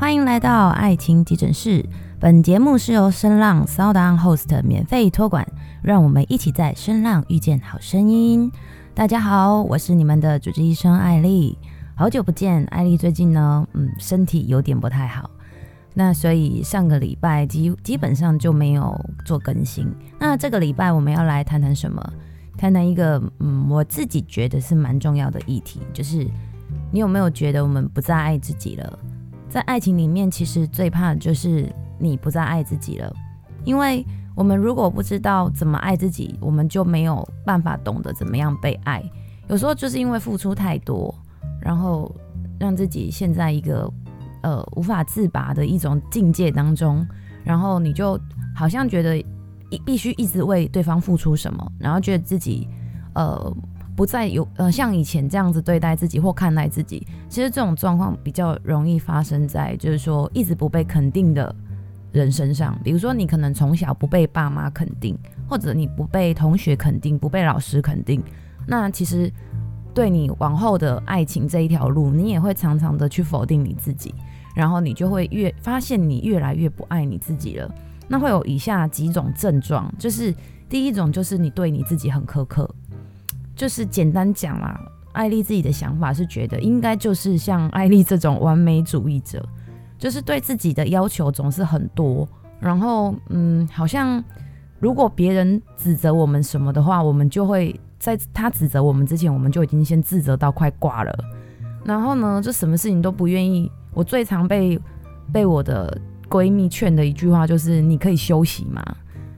欢迎来到爱情急诊室。本节目是由声浪 SoundOn Host 免费托管，让我们一起在声浪遇见好声音。大家好，我是你们的主治医生艾莉。好久不见，艾莉最近呢，嗯，身体有点不太好，那所以上个礼拜基基本上就没有做更新。那这个礼拜我们要来谈谈什么？谈谈一个嗯，我自己觉得是蛮重要的议题，就是你有没有觉得我们不再爱自己了？在爱情里面，其实最怕的就是你不再爱自己了，因为我们如果不知道怎么爱自己，我们就没有办法懂得怎么样被爱。有时候就是因为付出太多，然后让自己陷在一个呃无法自拔的一种境界当中，然后你就好像觉得一。必须一直为对方付出什么，然后觉得自己，呃，不再有呃像以前这样子对待自己或看待自己。其实这种状况比较容易发生在就是说一直不被肯定的人身上。比如说你可能从小不被爸妈肯定，或者你不被同学肯定，不被老师肯定。那其实对你往后的爱情这一条路，你也会常常的去否定你自己，然后你就会越发现你越来越不爱你自己了。那会有以下几种症状，就是第一种就是你对你自己很苛刻，就是简单讲啦，艾丽自己的想法是觉得应该就是像艾丽这种完美主义者，就是对自己的要求总是很多，然后嗯，好像如果别人指责我们什么的话，我们就会在他指责我们之前，我们就已经先自责到快挂了，然后呢，就什么事情都不愿意。我最常被被我的。闺蜜劝的一句话就是：“你可以休息嘛？”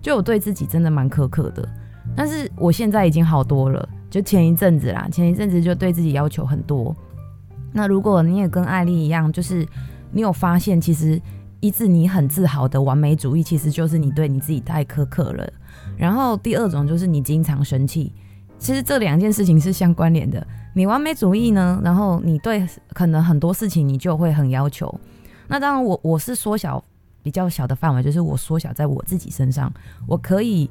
就我对自己真的蛮苛刻的，但是我现在已经好多了。就前一阵子啦，前一阵子就对自己要求很多。那如果你也跟艾丽一样，就是你有发现，其实一直你很自豪的完美主义，其实就是你对你自己太苛刻了。然后第二种就是你经常生气，其实这两件事情是相关联的。你完美主义呢，然后你对可能很多事情你就会很要求。那当然，我我是缩小比较小的范围，就是我缩小在我自己身上，我可以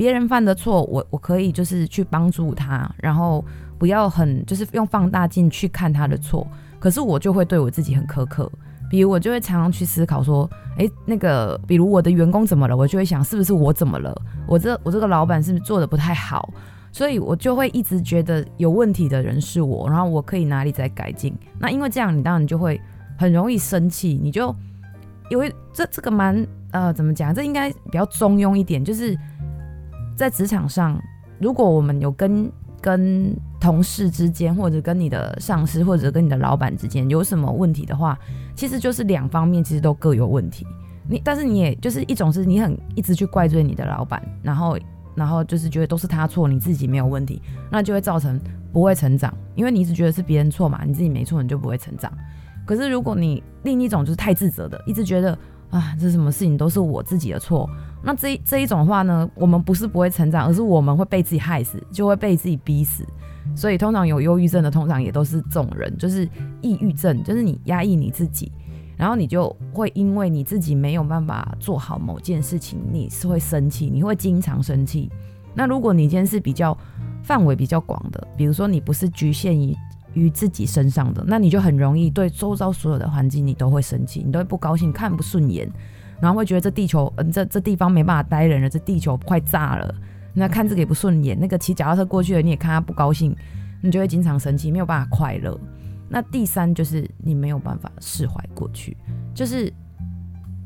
别人犯的错，我我可以就是去帮助他，然后不要很就是用放大镜去看他的错。可是我就会对我自己很苛刻，比如我就会常常去思考说，诶，那个比如我的员工怎么了，我就会想是不是我怎么了，我这我这个老板是不是做的不太好，所以我就会一直觉得有问题的人是我，然后我可以哪里再改进。那因为这样，你当然就会。很容易生气，你就因为这这个蛮呃怎么讲？这应该比较中庸一点，就是在职场上，如果我们有跟跟同事之间，或者跟你的上司，或者跟你的老板之间有什么问题的话，其实就是两方面其实都各有问题。你但是你也就是一种是你很一直去怪罪你的老板，然后然后就是觉得都是他错，你自己没有问题，那就会造成不会成长，因为你一直觉得是别人错嘛，你自己没错，你就不会成长。可是，如果你另一种就是太自责的，一直觉得啊，这什么事情都是我自己的错，那这这一种话呢，我们不是不会成长，而是我们会被自己害死，就会被自己逼死。所以，通常有忧郁症的，通常也都是这种人，就是抑郁症，就是你压抑你自己，然后你就会因为你自己没有办法做好某件事情，你是会生气，你会经常生气。那如果你今天是比较范围比较广的，比如说你不是局限于。于自己身上的，那你就很容易对周遭所有的环境，你都会生气，你都会不高兴，看不顺眼，然后会觉得这地球，嗯，这这地方没办法待人了，这地球快炸了。那看这个也不顺眼，那个骑脚踏车过去了，你也看他不高兴，你就会经常生气，没有办法快乐。那第三就是你没有办法释怀过去，就是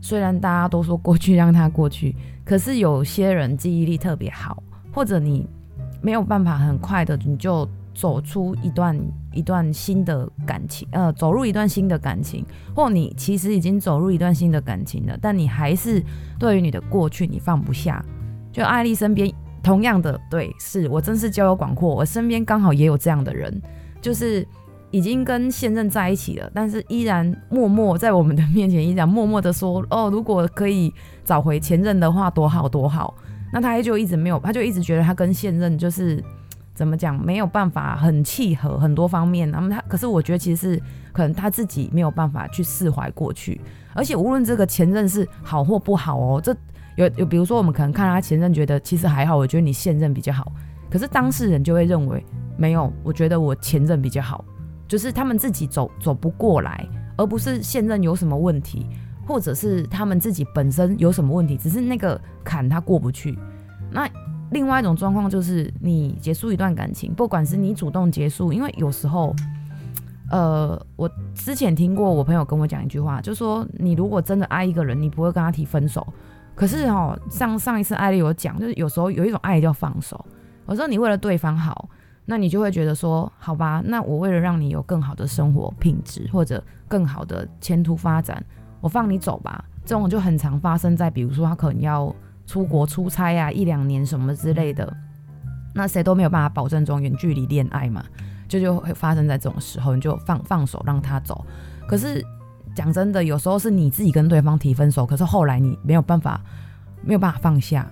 虽然大家都说过去让它过去，可是有些人记忆力特别好，或者你没有办法很快的你就。走出一段一段新的感情，呃，走入一段新的感情，或你其实已经走入一段新的感情了，但你还是对于你的过去你放不下。就艾丽身边同样的，对，是我真是交友广阔，我身边刚好也有这样的人，就是已经跟现任在一起了，但是依然默默在我们的面前依然默默的说，哦，如果可以找回前任的话，多好多好。那他就一直没有，他就一直觉得他跟现任就是。怎么讲？没有办法很契合很多方面，那么他可是我觉得其实是可能他自己没有办法去释怀过去，而且无论这个前任是好或不好哦，这有有比如说我们可能看他前任觉得其实还好，我觉得你现任比较好，可是当事人就会认为没有，我觉得我前任比较好，就是他们自己走走不过来，而不是现任有什么问题，或者是他们自己本身有什么问题，只是那个坎他过不去。那另外一种状况就是，你结束一段感情，不管是你主动结束，因为有时候，呃，我之前听过我朋友跟我讲一句话，就说你如果真的爱一个人，你不会跟他提分手。可是哦，上上一次艾丽有讲，就是有时候有一种爱叫放手。我说你为了对方好，那你就会觉得说，好吧，那我为了让你有更好的生活品质或者更好的前途发展，我放你走吧。这种就很常发生在，比如说他可能要出国出差啊，一两年什么之类的，那谁都没有办法保证这种远距离恋爱嘛，就就会发生在这种时候，你就放放手让他走。可是讲真的，有时候是你自己跟对方提分手，可是后来你没有办法，没有办法放下。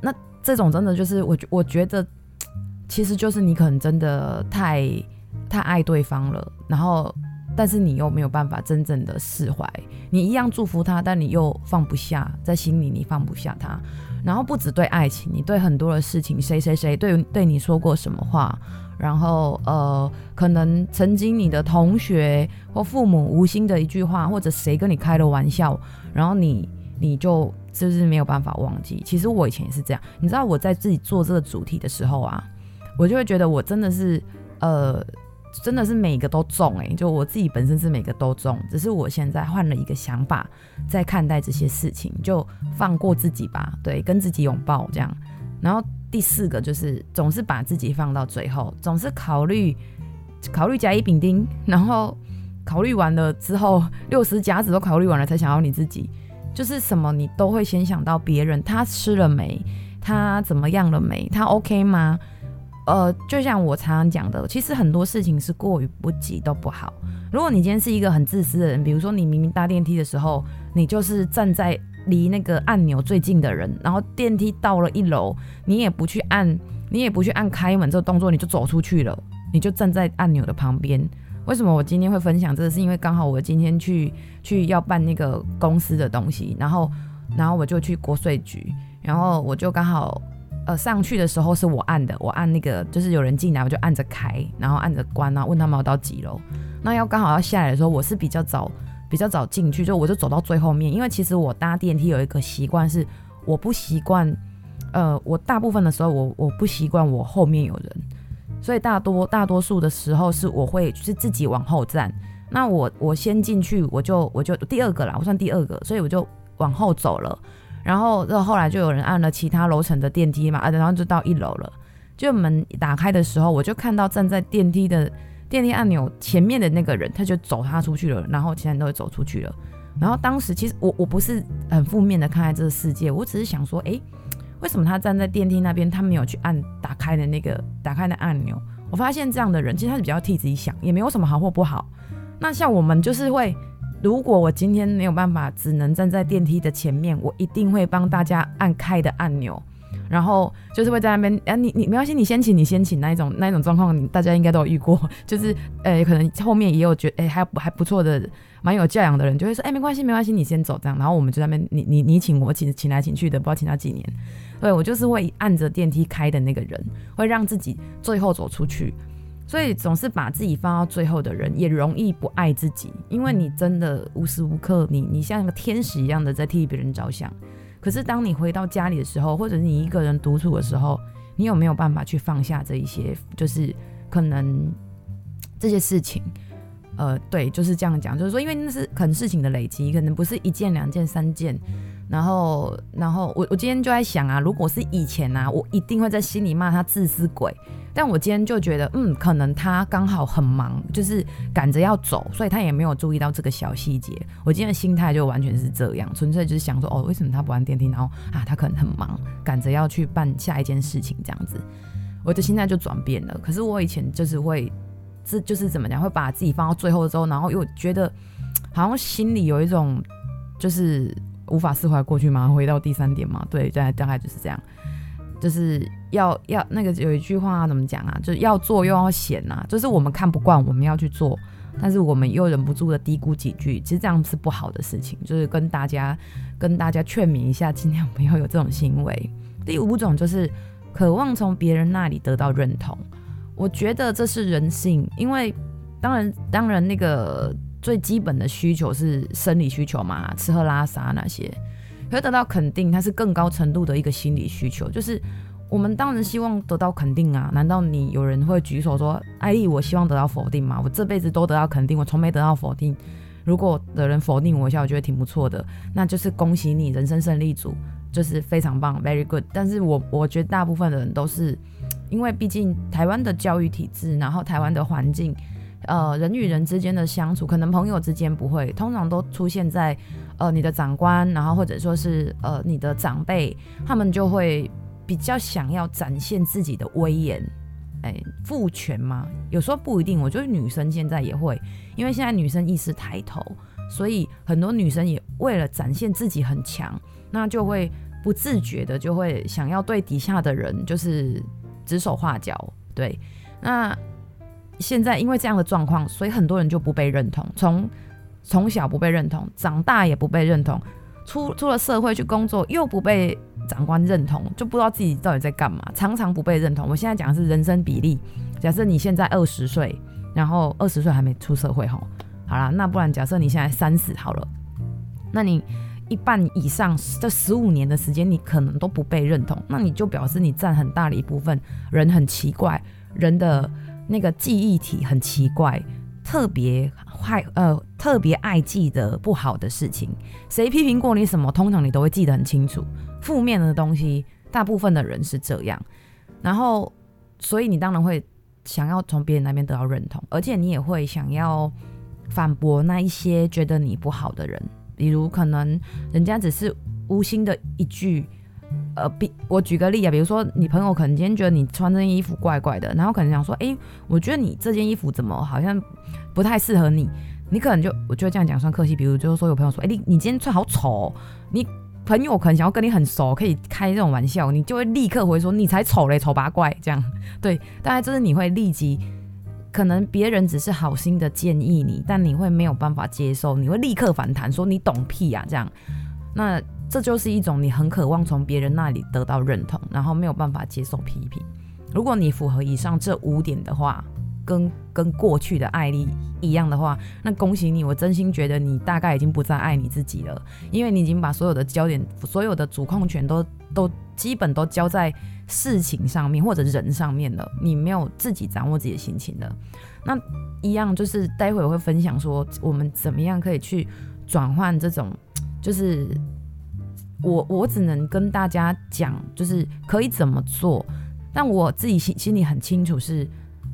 那这种真的就是我，我觉得，其实就是你可能真的太太爱对方了，然后，但是你又没有办法真正的释怀，你一样祝福他，但你又放不下，在心里你放不下他，然后不止对爱情，你对很多的事情，谁谁谁对对你说过什么话，然后呃，可能曾经你的同学或父母无心的一句话，或者谁跟你开了玩笑，然后你你就。就是没有办法忘记。其实我以前也是这样，你知道我在自己做这个主题的时候啊，我就会觉得我真的是，呃，真的是每个都中诶、就我自己本身是每个都中，只是我现在换了一个想法，在看待这些事情，就放过自己吧，对，跟自己拥抱这样。然后第四个就是总是把自己放到最后，总是考虑考虑甲乙丙丁，然后考虑完了之后，六十甲子都考虑完了，才想要你自己。就是什么你都会先想到别人，他吃了没？他怎么样了没？他 OK 吗？呃，就像我常常讲的，其实很多事情是过于不及都不好。如果你今天是一个很自私的人，比如说你明明搭电梯的时候，你就是站在离那个按钮最近的人，然后电梯到了一楼，你也不去按，你也不去按开门这个动作，你就走出去了，你就站在按钮的旁边。为什么我今天会分享这个？是因为刚好我今天去去要办那个公司的东西，然后然后我就去国税局，然后我就刚好呃上去的时候是我按的，我按那个就是有人进来，我就按着开，然后按着关，然后问他们要到几楼。那要刚好要下来的时候，我是比较早比较早进去，就我就走到最后面，因为其实我搭电梯有一个习惯是我不习惯，呃，我大部分的时候我我不习惯我后面有人。所以大多大多数的时候是我会是自己往后站，那我我先进去，我就我就第二个啦，我算第二个，所以我就往后走了，然后这后来就有人按了其他楼层的电梯嘛，啊，然后就到一楼了，就门打开的时候，我就看到站在电梯的电梯按钮前面的那个人，他就走他出去了，然后其他人都会走出去了，然后当时其实我我不是很负面的看待这个世界，我只是想说，哎。为什么他站在电梯那边，他没有去按打开的那个打开的按钮？我发现这样的人其实他是比较替自己想，也没有什么好或不好。那像我们就是会，如果我今天没有办法，只能站在电梯的前面，我一定会帮大家按开的按钮。然后就是会在那边，哎，你你没关系，你先请，你先请那一种那一种状况，大家应该都有遇过。就是，呃，可能后面也有觉得，哎，还还不错的，蛮有教养的人，就会说，哎，没关系，没关系，你先走这样。然后我们就在那边，你你你请我请请来请去的，不知道请他几年。对，我就是会按着电梯开的那个人，会让自己最后走出去。所以总是把自己放到最后的人，也容易不爱自己，因为你真的无时无刻，你你像个天使一样的在替别人着想。可是，当你回到家里的时候，或者是你一个人独处的时候，你有没有办法去放下这一些？就是可能这些事情，呃，对，就是这样讲，就是说，因为那是可能事情的累积，可能不是一件、两件、三件。然后，然后我我今天就在想啊，如果是以前啊，我一定会在心里骂他自私鬼。但我今天就觉得，嗯，可能他刚好很忙，就是赶着要走，所以他也没有注意到这个小细节。我今天的心态就完全是这样，纯粹就是想说，哦，为什么他不按电梯？然后啊，他可能很忙，赶着要去办下一件事情，这样子，我的心态就转变了。可是我以前就是会，这就是怎么讲，会把自己放到最后之后，然后又觉得好像心里有一种就是。无法释怀过去吗？回到第三点嘛，对，大概大概就是这样，就是要要那个有一句话怎么讲啊？就是要做又要嫌啊，就是我们看不惯，我们要去做，但是我们又忍不住的嘀咕几句，其实这样是不好的事情，就是跟大家跟大家劝勉一下，尽量不要有这种行为。第五种就是渴望从别人那里得到认同，我觉得这是人性，因为当然当然那个最基本的需求是生理需求嘛，吃喝拉撒那些，可是得到肯定，它是更高程度的一个心理需求，就是我们当然希望得到肯定啊。难道你有人会举手说，艾莉，我希望得到否定吗？我这辈子都得到肯定，我从没得到否定。如果有人否定我一下，我觉得挺不错的，那就是恭喜你，人生胜利组，就是非常棒，very good。但是我我觉得大部分的人都是，因为毕竟台湾的教育体制，然后台湾的环境，呃，人与人之间的相处，可能朋友之间不会，通常都出现在呃你的长官，然后或者说是呃你的长辈，他们就会比较想要展现自己的威严。哎，父权吗？有时候不一定。我觉得女生现在也会，因为现在女生意识抬头，所以很多女生也为了展现自己很强，那就会不自觉的就会想要对底下的人就是指手画脚。对，那现在因为这样的状况，所以很多人就不被认同，从从小不被认同，长大也不被认同，出出了社会去工作又不被。长官认同，就不知道自己到底在干嘛，常常不被认同。我现在讲的是人生比例。假设你现在二十岁，然后二十岁还没出社会吼，好啦，那不然假设你现在三十好了，那你一半以上这十五年的时间，你可能都不被认同，那你就表示你占很大的一部分，人很奇怪，人的那个记忆体很奇怪，特别坏呃，特别爱记得不好的事情。谁批评过你什么，通常你都会记得很清楚。负面的东西，大部分的人是这样，然后，所以你当然会想要从别人那边得到认同，而且你也会想要反驳那一些觉得你不好的人，比如可能人家只是无心的一句，呃，比我举个例啊，比如说你朋友可能今天觉得你穿这件衣服怪怪的，然后可能想说，哎，我觉得你这件衣服怎么好像不太适合你，你可能就我觉得这样讲算客气，比如就是说有朋友说，哎，你你今天穿好丑哦，你。朋友可能想要跟你很熟，可以开这种玩笑，你就会立刻回说你才丑嘞，丑八怪这样。对，大概就是你会立即，可能别人只是好心的建议你，但你会没有办法接受，你会立刻反弹说你懂屁啊这样。那这就是一种你很渴望从别人那里得到认同，然后没有办法接受批评。如果你符合以上这五点的话。跟跟过去的爱丽一样的话，那恭喜你！我真心觉得你大概已经不再爱你自己了，因为你已经把所有的焦点、所有的主控权都都基本都交在事情上面或者人上面了，你没有自己掌握自己的心情了。那一样就是待会我会分享说，我们怎么样可以去转换这种，就是我我只能跟大家讲，就是可以怎么做，但我自己心心里很清楚是。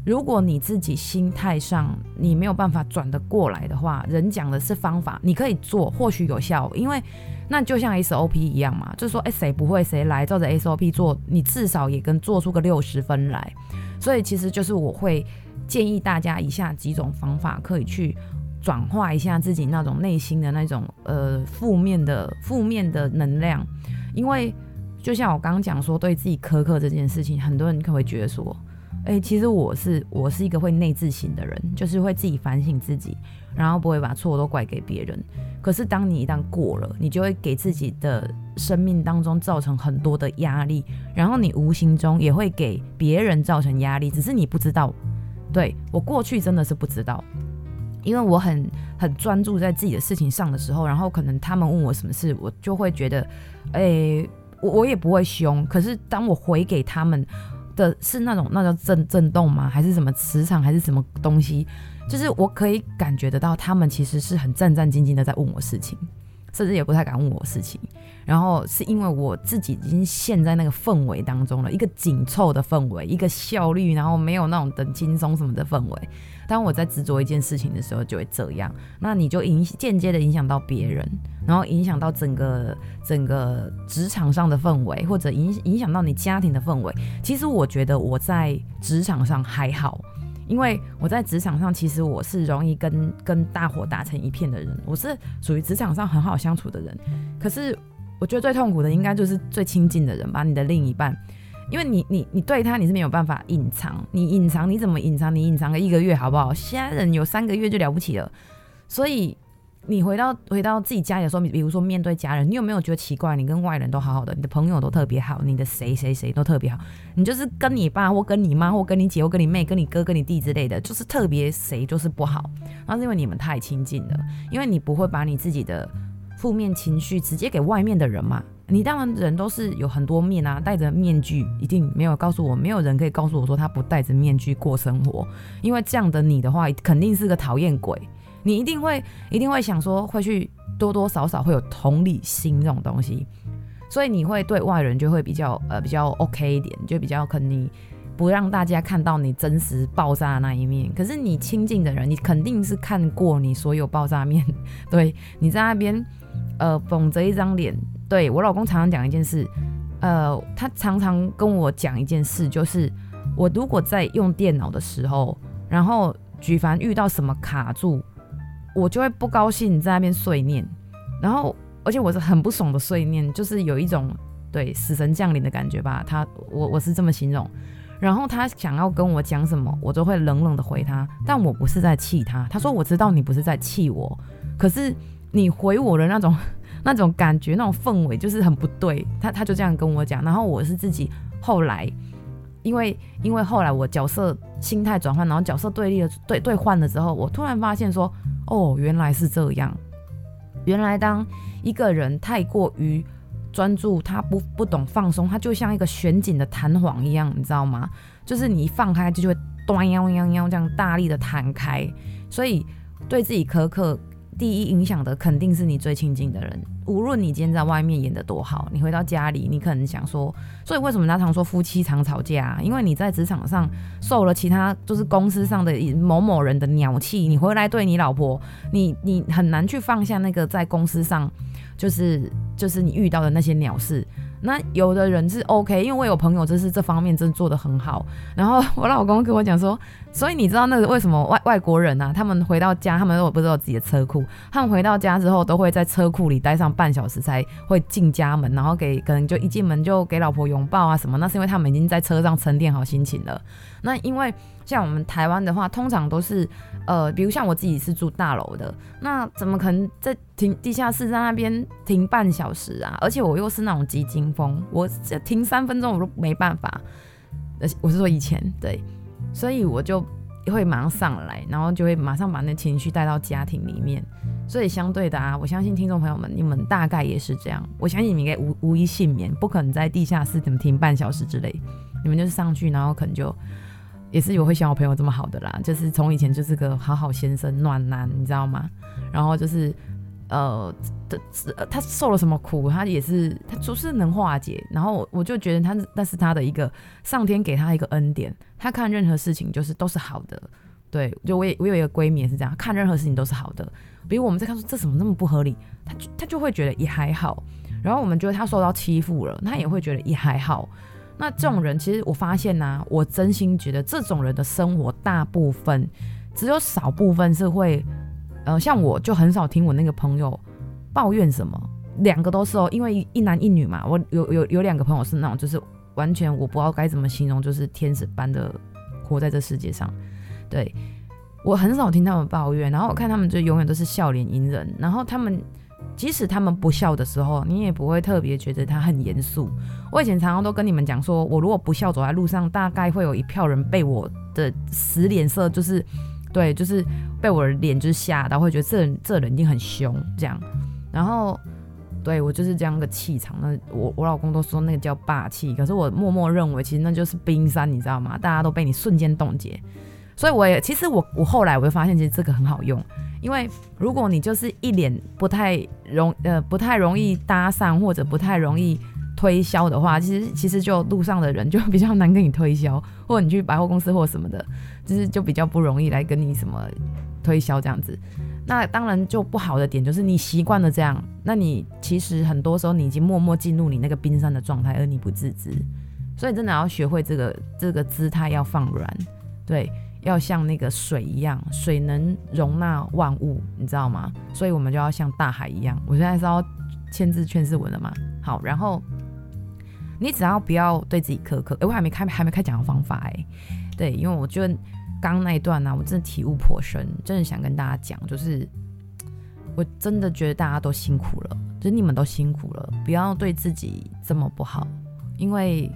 如果你自己心态上你没有办法转得过来的话，人讲的是方法，你可以做，或许有效，因为那就像 SOP 一样嘛，就是说，哎，谁不会谁来，照着 SOP 做，你至少也跟做出个六十分来。所以其实就是我会建议大家以下几种方法，可以去转化一下自己那种内心的那种呃负面的负面的能量，因为就像我刚刚讲说，对自己苛刻这件事情，很多人可能会觉得说。诶、其实我是我是一个会内自省的人，就是会自己反省自己，然后不会把错都怪给别人。可是当你一旦过了，你就会给自己的生命当中造成很多的压力，然后你无形中也会给别人造成压力，只是你不知道。对，我过去真的是不知道，因为我很很专注在自己的事情上的时候，然后可能他们问我什么事，我就会觉得，诶、我我也不会凶。可是当我回给他们。的是那种那叫震震动吗？还是什么磁场？还是什么东西？就是我可以感觉得到，他们其实是很战战兢兢的在问我事情，甚至也不太敢问我事情。然后是因为我自己已经陷在那个氛围当中了，一个紧凑的氛围，一个效率，然后没有那种等轻松什么的氛围。当我在执着一件事情的时候，就会这样。那你就影间接的影响到别人，然后影响到整个整个职场上的氛围，或者影影响到你家庭的氛围。其实我觉得我在职场上还好，因为我在职场上其实我是容易跟跟大伙打成一片的人，我是属于职场上很好相处的人。可是我觉得最痛苦的应该就是最亲近的人吧，你的另一半。因为你你你对他你是没有办法隐藏，你隐藏你怎么隐藏？你隐藏个一个月好不好？现在人有三个月就了不起了，所以你回到回到自己家里的时候，比如说面对家人，你有没有觉得奇怪？你跟外人都好好的，你的朋友都特别好，你的谁谁谁都特别好，你就是跟你爸或跟你妈或跟你姐或跟你妹、跟你哥、跟你弟之类的，就是特别谁就是不好。那是因为你们太亲近了，因为你不会把你自己的负面情绪直接给外面的人嘛。你当然人都是有很多面啊，戴着面具一定没有告诉我，没有人可以告诉我说他不戴着面具过生活，因为这样的你的话肯定是个讨厌鬼。你一定会，一定会想说，会去多多少少会有同理心这种东西，所以你会对外人就会比较呃比较 OK 一点，就比较可能不让大家看到你真实爆炸的那一面。可是你亲近的人，你肯定是看过你所有爆炸面。对，你在那边呃绷着一张脸。对，我老公常常讲一件事，呃，他常常跟我讲一件事，就是我如果在用电脑的时候，然后举凡遇到什么卡住。我就会不高兴，在那边碎念，然后而且我是很不爽的碎念，就是有一种对死神降临的感觉吧。他我我是这么形容，然后他想要跟我讲什么，我就会冷冷的回他，但我不是在气他。他说我知道你不是在气我，可是你回我的那种 那种感觉，那种氛围就是很不对。他他就这样跟我讲，然后我是自己后来。因为因为后来我角色心态转换，然后角色对立了对对换了之后，我突然发现说，哦，原来是这样。原来当一个人太过于专注，他不不懂放松，他就像一个旋紧的弹簧一样，你知道吗？就是你一放开，就就会端央央央这样大力的弹开。所以对自己苛刻，第一影响的肯定是你最亲近的人。无论你今天在外面演得多好，你回到家里，你可能想说，所以为什么人家常说夫妻常吵架啊？因为你在职场上受了其他就是公司上的某某人的鸟气，你回来对你老婆，你你很难去放下那个在公司上就是就是你遇到的那些鸟事。那有的人是 OK，因为我有朋友就是这方面真的做得很好。然后 我老公跟我讲说，所以你知道那个为什么外外国人啊，他们回到家，他们都不知道自己的车库，他们回到家之后都会在车库里待上半小时才会进家门，然后给可能就一进门就给老婆拥抱啊什么。那是因为他们已经在车上沉淀好心情了。那因为像我们台湾的话，通常都是呃，比如像我自己是住大楼的，那怎么可能在停地下室在那边停半小时啊？而且我又是那种急惊风，我停三分钟我都没办法。呃，我是说以前对，所以我就会马上上来，然后就会马上把那情绪带到家庭里面。所以相对的啊，我相信听众朋友们，你们大概也是这样。我相信你们应该无无一幸免，不可能在地下室怎么停半小时之类，你们就是上去，然后可能就。也是有会像我朋友这么好的啦，就是从以前就是个好好先生暖男，你知道吗？然后就是呃，他他受了什么苦，他也是他就是能化解。然后我就觉得他那是他的一个上天给他一个恩典，他看任何事情就是都是好的。对，就我也我有一个闺蜜也是这样，看任何事情都是好的。比如我们在看说这怎么那么不合理，他就他就会觉得也还好。然后我们觉得他受到欺负了，他也会觉得也还好。那这种人，其实我发现呐、我真心觉得这种人的生活，大部分只有少部分是会，呃，像我就很少听我那个朋友抱怨什么，两个都是哦，因为一男一女嘛，我有有有两个朋友是那种，就是完全我不知道该怎么形容，就是天使般的活在这世界上，对，我很少听他们抱怨，然后我看他们就永远都是笑脸迎人，然后他们。即使他们不笑的时候，你也不会特别觉得他很严肃。我以前常常都跟你们讲说，我如果不笑走在路上，大概会有一票人被我的死脸色，就是对，就是被我的脸就是吓到，会觉得这人这人一定很凶这样。然后对我就是这样个气场，那我我老公都说那个叫霸气，可是我默默认为其实那就是冰山，你知道吗？大家都被你瞬间冻结。所以我也其实我我后来我就发现，其实这个很好用。因为如果你就是一脸不太容呃不太容易搭讪或者不太容易推销的话，其实其实就路上的人就比较难跟你推销，或者你去百货公司或什么的，就是就比较不容易来跟你什么推销这样子。那当然就不好的点就是你习惯了这样，那你其实很多时候你已经默默进入你那个冰山的状态，而你不自知。所以真的要学会这个这个姿态要放软，对。要像那个水一样，水能容纳万物，你知道吗？所以我们就要像大海一样。我现在是要签字劝世文了吗？好，然后你只要不要对自己苛刻。哎，我还没开，还没开讲的方法哎。对，因为我觉得刚刚那一段呢、我真的体悟颇深，真的想跟大家讲，就是我真的觉得大家都辛苦了，就是你们都辛苦了，不要对自己这么不好，因为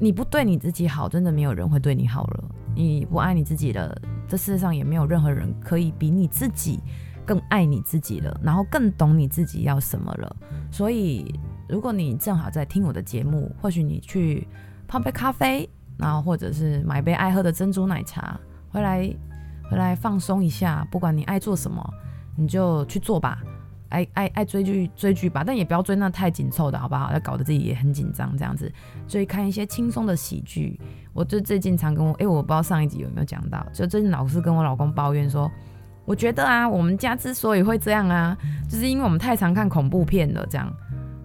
你不对你自己好，真的没有人会对你好了。你不爱你自己了，这世界上也没有任何人可以比你自己更爱你自己了，然后更懂你自己要什么了。所以，如果你正好在听我的节目，或许你去泡杯咖啡，然后或者是买杯爱喝的珍珠奶茶，回来回来放松一下。不管你爱做什么。你就去做吧，爱爱爱追剧追剧吧，但也不要追那太紧凑的，好不好？要搞得自己也很紧张这样子。所以看一些轻松的喜剧。我就最近常跟我，哎、我不知道上一集有没有讲到，就最近老是跟我老公抱怨说，我觉得啊，我们家之所以会这样啊，就是因为我们太常看恐怖片了。这样，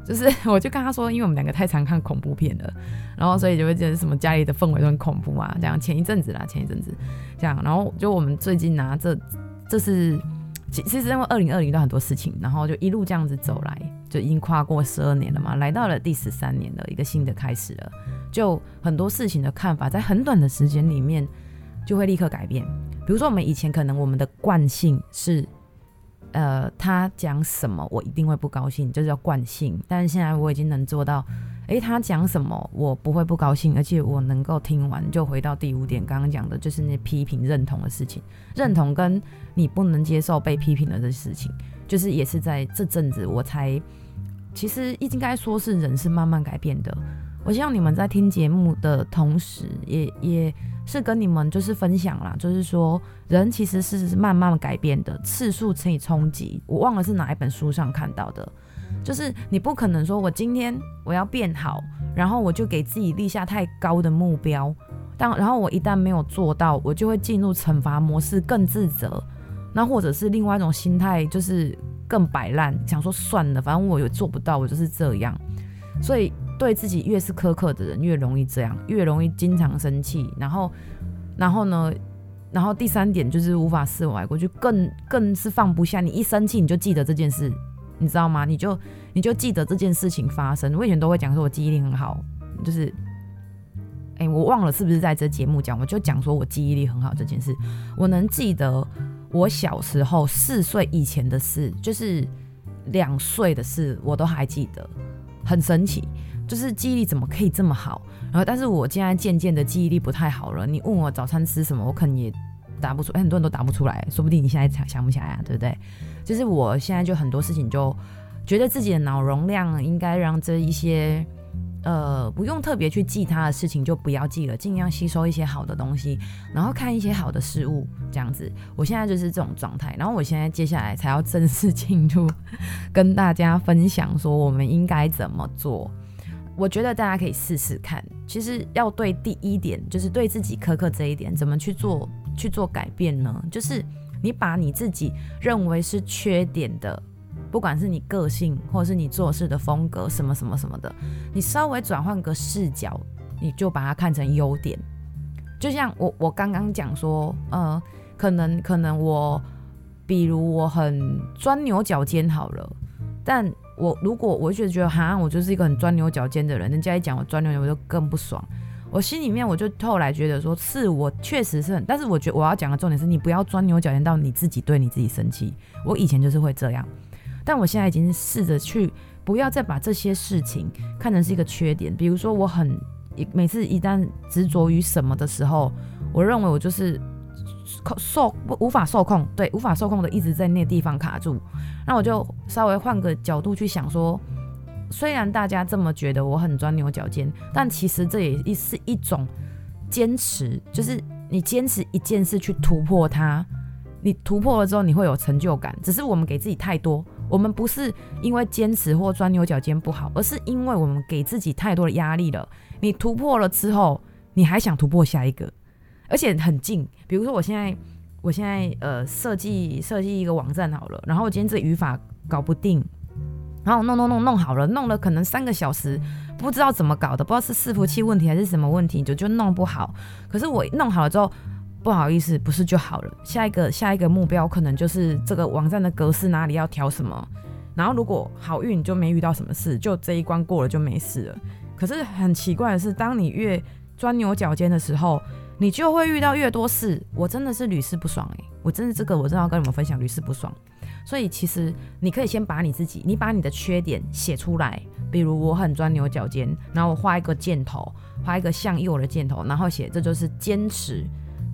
就是 我就跟他说，因为我们两个太常看恐怖片了，然后所以就会觉得什么家里的氛围都很恐怖啊。这样，前一阵子啦，前一阵子这样，然后就我们最近拿、啊、这这是。其实因为二零二零遇到很多事情，然后就一路这样子走来，就已经跨过十二年了嘛，来到了第十三年的，一个新的开始了。就很多事情的看法，在很短的时间里面就会立刻改变。比如说，我们以前可能我们的惯性是，呃，他讲什么我一定会不高兴，这叫惯性。但是现在我已经能做到。诶，他讲什么我不会不高兴，而且我能够听完。就回到第五点，刚刚讲的就是那批评认同的事情，认同跟你不能接受被批评的这事情，就是也是在这阵子我才，其实应该说是人是慢慢改变的。我希望你们在听节目的同时，也也是跟你们就是分享啦，就是说人其实是慢慢改变的，次数乘以冲击。我忘了是哪一本书上看到的。就是你不可能说，我今天我要变好，然后我就给自己立下太高的目标，但然后我一旦没有做到，我就会进入惩罚模式，更自责。那或者是另外一种心态，就是更摆烂，想说算了，反正我也做不到，我就是这样。所以对自己越是苛刻的人，越容易这样，越容易经常生气。然后，然后呢，然后第三点就是无法释怀过去，更更是放不下。你一生气，你就记得这件事。你知道吗？你就你就记得这件事情发生。我以前都会讲说，我记忆力很好，就是，哎、我忘了是不是在这节目讲，我就讲说我记忆力很好这件事。我能记得我小时候四岁以前的事，就是两岁的事，我都还记得，很神奇。就是记忆力怎么可以这么好？然后，但是我现在渐渐的记忆力不太好了。你问我早餐吃什么，我可能也答不出，很多人都答不出来，说不定你现在想想不起来啊，对不对？就是我现在就很多事情就觉得自己的脑容量应该让这一些呃不用特别去记它的事情就不要记了，尽量吸收一些好的东西，然后看一些好的事物，这样子。我现在就是这种状态，然后我现在接下来才要正式进入跟大家分享说我们应该怎么做。我觉得大家可以试试看，其实要对第一点就是对自己苛刻这一点怎么去做去做改变呢？就是。你把你自己认为是缺点的，不管是你个性或者是你做事的风格，什么什么什么的，你稍微转换个视角，你就把它看成优点。就像我我刚刚讲说，呃，可能可能我，比如我很钻牛角尖好了，但我如果我就觉得哈，我就是一个很钻牛角尖的人，人家一讲我钻牛角，我就更不爽。我心里面我就后来觉得说，是我确实是很，但是我觉得我要讲的重点是你不要钻牛角尖到你自己对你自己生气。我以前就是会这样，但我现在已经试着去不要再把这些事情看成是一个缺点。比如说我很每次一旦执着于什么的时候，我认为我就是受不无法受控，对，无法受控的一直在那地方卡住。那我就稍微换个角度去想说。虽然大家这么觉得我很钻牛角尖，但其实这也是一种坚持，就是你坚持一件事去突破它，你突破了之后你会有成就感。只是我们给自己太多，我们不是因为坚持或钻牛角尖不好，而是因为我们给自己太多的压力了。你突破了之后，你还想突破下一个，而且很近。比如说我现在，我现在呃设计设计一个网站好了，然后我今天这语法搞不定。然后弄弄弄弄好了，弄了可能三个小时，不知道怎么搞的，不知道是伺服器问题还是什么问题，就就弄不好。可是我弄好了之后，不好意思，不是就好了。下一个下一个目标可能就是这个网站的格式哪里要调什么。然后如果好运就没遇到什么事，就这一关过了就没事了。可是很奇怪的是，当你越钻牛角尖的时候，你就会遇到越多事。我真的是屡试不爽诶、我真的这个我真的要跟你们分享屡试不爽。所以其实你可以先把你自己，你把你的缺点写出来，比如我很钻牛角尖，然后我画一个箭头，画一个向右的箭头，然后写这就是坚持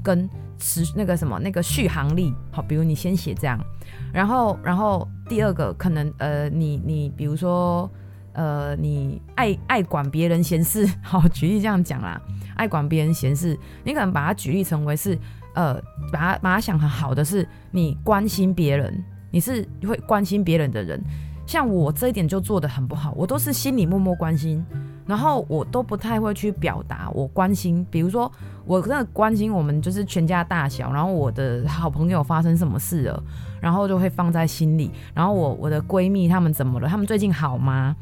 跟持那个什么那个续航力。好，比如你先写这样，然后然后第二个可能呃你你比如说呃你爱爱管别人闲事，好，举例这样讲啦，爱管别人闲事，你可能把它举例成为是呃把它把它想很好的是你关心别人。你是会关心别人的人，像我这一点就做得很不好，我都是心里默默关心，然后我都不太会去表达我关心。比如说，我真的关心我们就是全家大小，然后我的好朋友发生什么事了，然后就会放在心里。然后我我的闺蜜她们怎么了？她们最近好吗？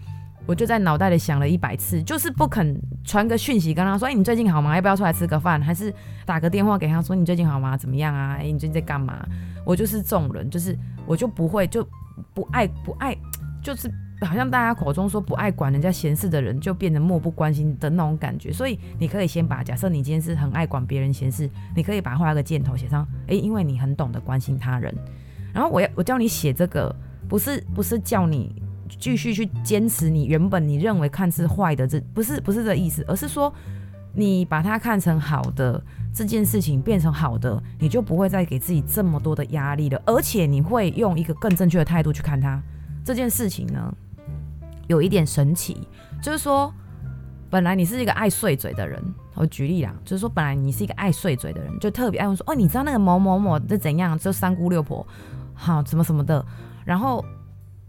我就在脑袋里想了一百次，就是不肯传个讯息跟他说：“哎，你最近好吗？要不要出来吃个饭？还是打个电话给他说你最近好吗？怎么样啊？哎，你最近在干嘛？”我就是这种人，就是。我就不会就不爱不爱，就是好像大家口中说不爱管人家闲事的人，就变得漠不关心的那种感觉。所以你可以先把假设你今天是很爱管别人闲事，你可以把画个箭头写上，哎，因为你很懂得关心他人。然后我要我叫你写这个，不是不是叫你继续去坚持你原本你认为看似坏的，这不是不是这意思，而是说。你把它看成好的，这件事情变成好的，你就不会再给自己这么多的压力了，而且你会用一个更正确的态度去看它。这件事情呢，有一点神奇，就是说，本来你是一个爱碎嘴的人，我举例啦，就是说，本来你是一个爱碎嘴的人，就特别爱问说，哦，你知道那个某某某是怎样，就三姑六婆，好，什么什么的，然后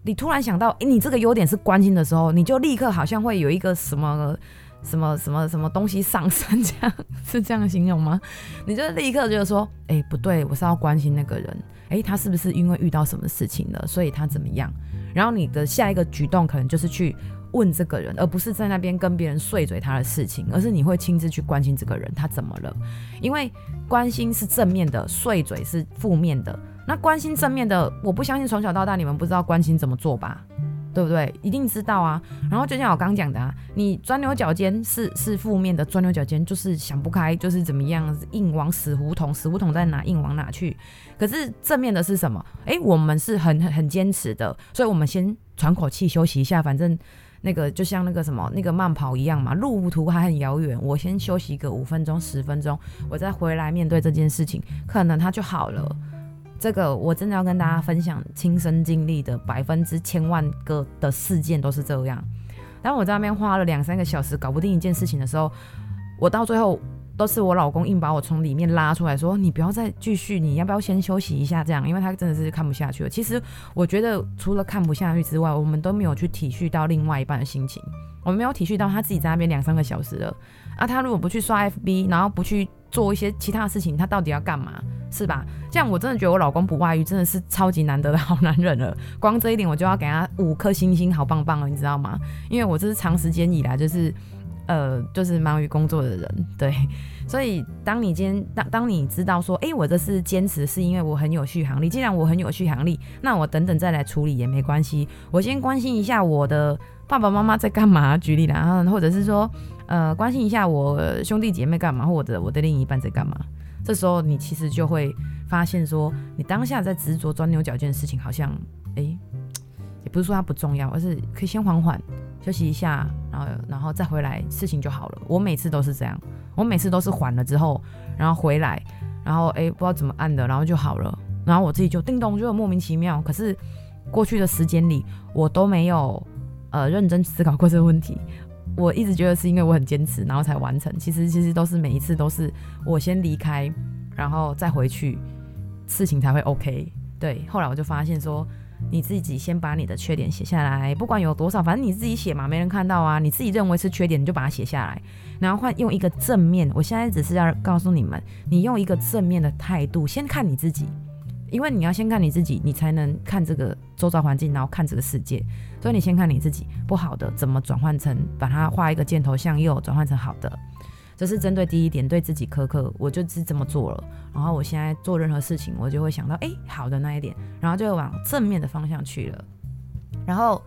你突然想到，诶，你这个优点是关心的时候，你就立刻好像会有一个什么。什么什么什么东西上升，这样是这样形容吗？你就立刻觉得说，哎、不对，我是要关心那个人，哎、他是不是因为遇到什么事情了，所以他怎么样？然后你的下一个举动可能就是去问这个人，而不是在那边跟别人碎嘴他的事情，而是你会亲自去关心这个人他怎么了，因为关心是正面的，碎嘴是负面的。那关心正面的，我不相信从小到大你们不知道关心怎么做吧？对不对？一定知道啊。然后就像我刚讲的啊，你钻牛角尖是是负面的，钻牛角尖就是想不开，就是怎么样，硬往死胡同，死胡同在哪，硬往哪去。可是正面的是什么？诶，我们是很很很坚持的，所以我们先喘口气，休息一下。反正那个就像那个什么那个慢跑一样嘛，路途还很遥远，我先休息个五分钟十分钟，我再回来面对这件事情，可能它就好了。这个我真的要跟大家分享亲身经历的百分之千万个的事件都是这样。当我在那边花了两三个小时搞不定一件事情的时候，我到最后都是我老公硬把我从里面拉出来说：“你不要再继续，你要不要先休息一下？”这样，因为他真的是看不下去了。其实我觉得除了看不下去之外，我们都没有去体恤到另外一半的心情。我们没有体恤到他自己在那边两三个小时了啊，他如果不去刷 FB，然后不去做一些其他的事情，他到底要干嘛？是吧？这样我真的觉得我老公不外遇真的是超级难得的好男人了。光这一点我就要给他五颗星星，好棒棒了，你知道吗？因为我这是长时间以来就是，呃，就是忙于工作的人，对。所以当你今天当当你知道说，哎、我这是坚持，是因为我很有续航力。既然我很有续航力，那我等等再来处理也没关系。我先关心一下我的爸爸妈妈在干嘛，举例啦，然后或者是说，呃，关心一下我兄弟姐妹干嘛，或者我的另一半在干嘛。这时候你其实就会发现，说你当下在执着钻牛角尖的事情，好像哎，也不是说它不重要，而是可以先缓缓休息一下，然后然后再回来，事情就好了。我每次都是这样，我每次都是缓了之后，然后回来，然后哎不知道怎么按的，然后就好了，然后我自己就叮咚，就莫名其妙。可是过去的时间里，我都没有呃认真思考过这个问题。我一直觉得是因为我很坚持，然后才完成。其实其实都是每一次都是我先离开，然后再回去，事情才会 OK。对，后来我就发现说，你自己先把你的缺点写下来，不管有多少，反正你自己写嘛，没人看到啊。你自己认为是缺点，你就把它写下来，然后换用一个正面。我现在只是要告诉你们，你用一个正面的态度，先看你自己。因为你要先看你自己，你才能看这个周遭环境，然后看这个世界。所以你先看你自己，不好的怎么转换成，把它画一个箭头向右，转换成好的。这是针对第一点，对自己苛刻，我就是这么做了。然后我现在做任何事情，我就会想到，哎，好的那一点，然后就会往正面的方向去了。然后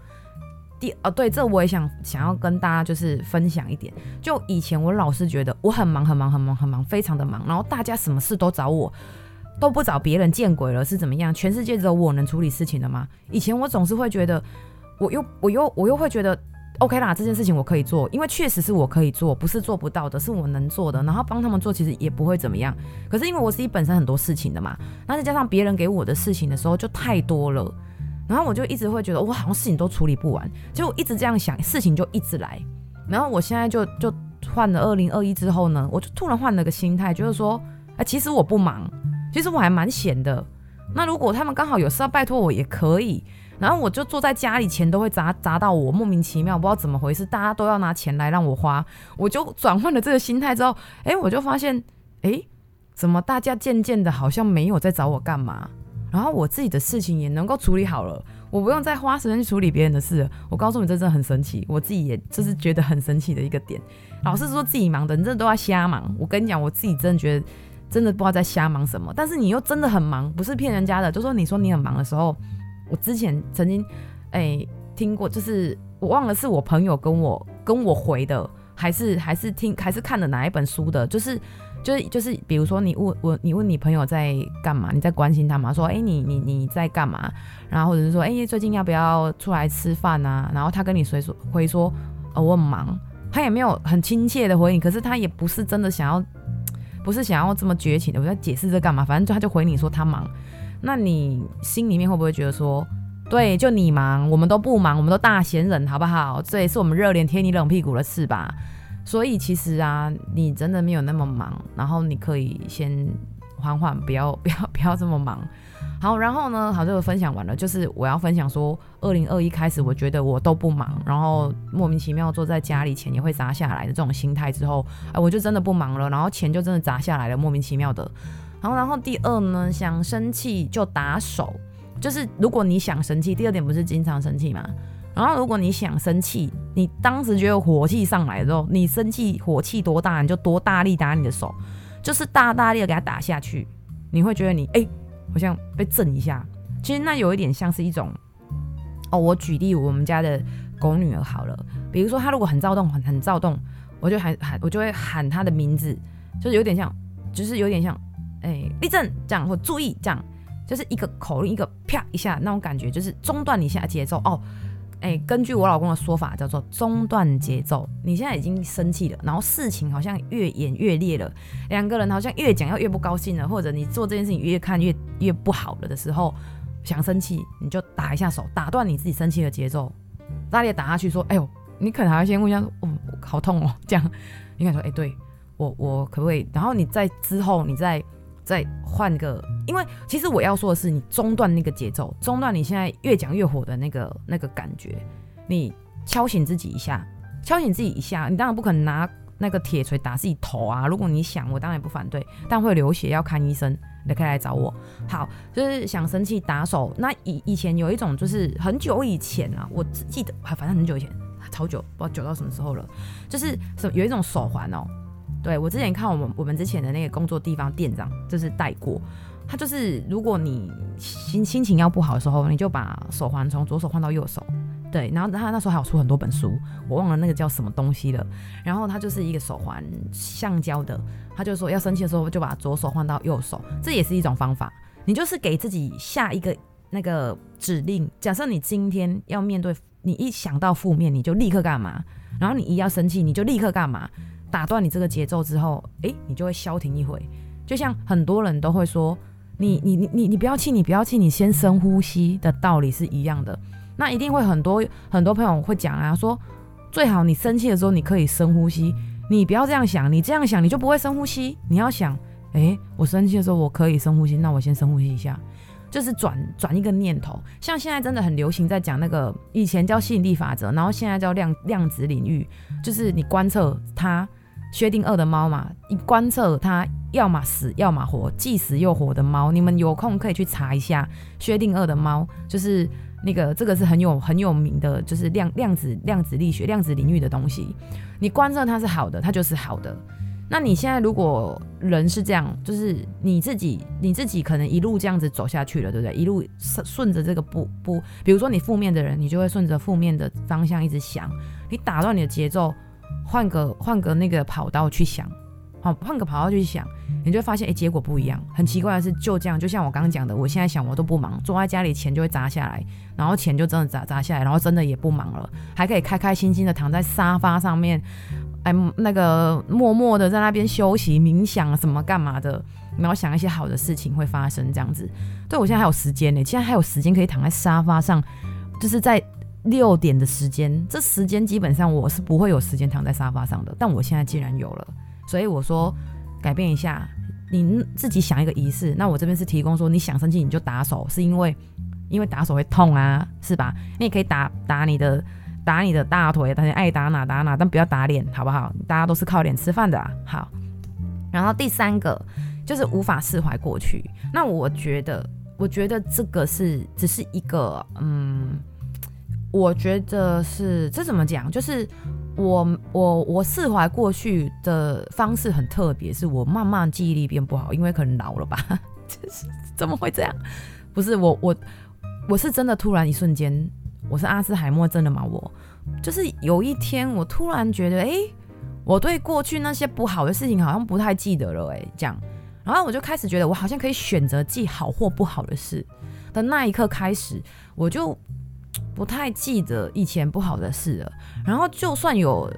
第哦对，这我也想想要跟大家就是分享一点，就以前我老是觉得我很忙很忙很忙很忙，非常的忙，然后大家什么事都找我。都不找别人见鬼了是怎么样？全世界只有我能处理事情的吗？以前我总是会觉得，我又我又我又会觉得，OK 啦，这件事情我可以做，因为确实是我可以做，不是做不到的，是我能做的。然后帮他们做，其实也不会怎么样。可是因为我自己本身很多事情的嘛，那再加上别人给我的事情的时候就太多了，然后我就一直会觉得，我好像事情都处理不完，就一直这样想，事情就一直来。然后我现在就就换了二零二一之后呢，我就突然换了个心态，就是说，哎，其实我不忙。其实我还蛮闲的，那如果他们刚好有事要拜托我也可以，然后我就坐在家里，钱都会砸砸到我，莫名其妙，不知道怎么回事，大家都要拿钱来让我花，我就转换了这个心态之后，哎，我就发现，哎，怎么大家渐渐的好像没有在找我干嘛，然后我自己的事情也能够处理好了，我不用再花时间去处理别人的事，我告诉你，这真的很神奇，我自己也就是觉得很神奇的一个点。老是说自己忙的，你真的都要瞎忙，我跟你讲，我自己真的觉得。真的不知道在瞎忙什么，但是你又真的很忙，不是骗人家的。就说你说你很忙的时候，我之前曾经哎、听过，就是我忘了是我朋友跟我跟我回的，还是还是听还是看了哪一本书的，就是就是就是，比如说你问我你问你朋友在干嘛，你在关心他吗？说哎、你你你在干嘛？然后或者是说哎、最近要不要出来吃饭啊？然后他跟你随说回说呃我很忙，他也没有很亲切的回应，可是他也不是真的想要。不是想要这么绝情的，我在解释这干嘛？反正他就回你说他忙，那你心里面会不会觉得说，对，就你忙，我们都不忙，我们都大闲人，好不好？这也是我们热脸贴你冷屁股的事吧？所以其实啊，你真的没有那么忙，然后你可以先缓缓，不要不要不要这么忙。好，然后呢，好，这个分享完了，就是我要分享说，二零二一开始，我觉得我都不忙，然后莫名其妙坐在家里，钱也会砸下来的这种心态之后，哎，我就真的不忙了，然后钱就真的砸下来了，莫名其妙的。然后，然后第二呢，想生气就打手，就是如果你想生气，第二点不是经常生气吗？然后如果你想生气，你当时觉得火气上来的时候，你生气火气多大，你就多大力打你的手，就是大大力的给他打下去，你会觉得你哎。好像被震一下，其实那有一点像是一种哦。我举例我们家的狗女儿好了，比如说她如果很躁动，很很躁动，我就喊喊，我就会喊她的名字，就是有点像，就是有点像，哎、立正这样或注意这样，就是一个口令，一个啪一下那种感觉，就是中断你现在节奏哦。哎、根据我老公的说法，叫做中断节奏。你现在已经生气了，然后事情好像越演越烈了，两个人好像越讲要越不高兴了，或者你做这件事情越看越越不好了的时候，想生气你就打一下手，打断你自己生气的节奏，大力打下去，说：“哎呦，你可能还要先问一下，哦，好痛哦。”这样，你敢说：“哎、对我，我可不可以？”然后你在之后，你再。再换个，因为其实我要说的是，你中断那个节奏，中断你现在越讲越火的那个那个感觉，你敲醒自己一下，敲醒自己一下。你当然不可能拿那个铁锤打自己头啊！如果你想，我当然也不反对，但会流血要看医生，你可以来找我。好，就是想生气打手。那以以前有一种，就是很久以前啊，我只记得，反正很久以前，超久，不知道久到什么时候了。就是什有一种手环哦。对，我之前看我们我们之前的那个工作地方店长就是带过，他就是如果你心心情要不好的时候，你就把手环从左手换到右手，对，然后他那时候还有出很多本书，我忘了那个叫什么东西了，然后他就是一个手环橡胶的，他就说要生气的时候就把左手换到右手，这也是一种方法，你就是给自己下一个那个指令，假设你今天要面对，你一想到负面你就立刻干嘛，然后你一要生气你就立刻干嘛。打断你这个节奏之后，诶，你就会消停一回。就像很多人都会说，你你你你你不要气，你不要气，你先深呼吸的道理是一样的。那一定会很多很多朋友会讲啊，说最好你生气的时候你可以深呼吸，你不要这样想，你这样想你就不会深呼吸。你要想，诶，我生气的时候我可以深呼吸，那我先深呼吸一下，就是转转一个念头。像现在真的很流行在讲那个，以前叫吸引力法则，然后现在叫量量子领域，就是你观测它。薛定谔的猫嘛，你观测它要么死要么活，既死又活的猫，你们有空可以去查一下薛定谔的猫，就是那个这个是很有很有名的，就是量量子量子力学量子领域的东西。你观测它是好的，它就是好的。那你现在如果人是这样，就是你自己你自己可能一路这样子走下去了，对不对？一路顺着这个不不，比如说你负面的人，你就会顺着负面的方向一直想，你打断你的节奏。换个换个那个跑道去想，好，换个跑道去想，你就会发现，哎，结果不一样。很奇怪的是，就这样，就像我刚刚讲的，我现在想，我都不忙，坐在家里钱就会砸下来，然后钱就真的砸砸下来，然后真的也不忙了，还可以开开心心的躺在沙发上面，哎，那个默默的在那边休息、冥想什么干嘛的，然后想一些好的事情会发生这样子。对，我现在还有时间呢，现在还有时间可以躺在沙发上，就是在。六点的时间，这时间基本上我是不会有时间躺在沙发上的，但我现在既然有了，所以我说改变一下，你自己想一个仪式。那我这边是提供说，你想生气你就打手，是因为因为打手会痛啊，是吧？你也可以打打你的打你的大腿，但是爱打哪打哪，但不要打脸，好不好？大家都是靠脸吃饭的啊。好，然后第三个就是无法释怀过去。那我觉得，我觉得这个是只是一个嗯。我觉得是这怎么讲？就是我我我释怀过去的方式很特别，是我慢慢记忆力变不好，因为可能老了吧？就是怎么会这样？不是我我我是真的突然一瞬间，我是阿兹海默症的吗？我就是有一天我突然觉得，哎，我对过去那些不好的事情好像不太记得了，哎，这样，然后我就开始觉得我好像可以选择记好或不好的事的那一刻开始，我就。不太记得以前不好的事了，然后就算有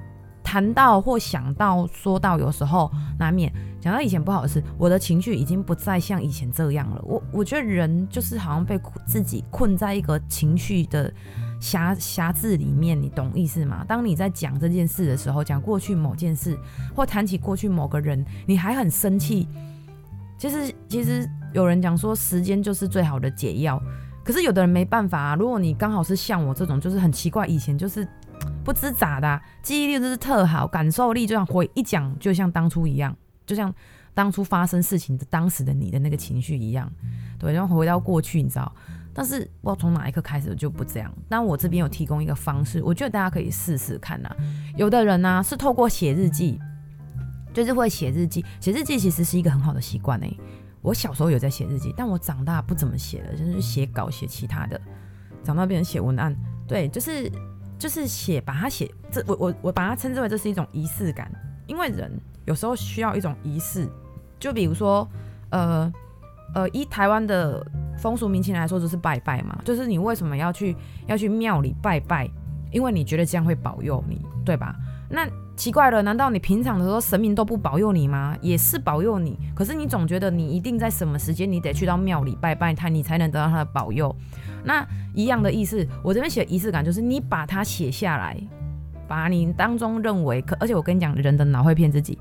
谈到或想到说到，有时候难免讲到以前不好的事，我的情绪已经不再像以前这样了。我我觉得人就是好像被自己困在一个情绪的狭狭字里面，你懂意思吗？当你在讲这件事的时候，讲过去某件事，或谈起过去某个人，你还很生气。其实其实有人讲说，时间就是最好的解药。可是有的人没办法啊，如果你刚好是像我这种，就是很奇怪，以前就是 不知咋的，记忆力就是特好，感受力就像回一讲，就像当初一样，就像当初发生事情的当时的你的那个情绪一样，对，然后回到过去，你知道？但是不知道从哪一刻开始就不这样。但我这边有提供一个方式，我觉得大家可以试试看呐。有的人呢、是透过写日记，就是会写日记，写日记其实是一个很好的习惯诶。我小时候有在写日记，但我长大不怎么写了，就是写稿写其他的，长大变成写文案。对，就是就是写，把它写这，我我我把它称之为这是一种仪式感，因为人有时候需要一种仪式，就比如说，呃呃，以台湾的风俗民情来说，就是拜拜嘛，就是你为什么要去要去庙里拜拜？因为你觉得这样会保佑你，对吧？那。奇怪了，难道你平常的时候神明都不保佑你吗？也是保佑你，可是你总觉得你一定在什么时间，你得去到庙里拜拜他，你才能得到他的保佑。那一样的意思，我这边写仪式感，就是你把它写下来，把你当中认为可，而且我跟你讲，人的脑会骗自己，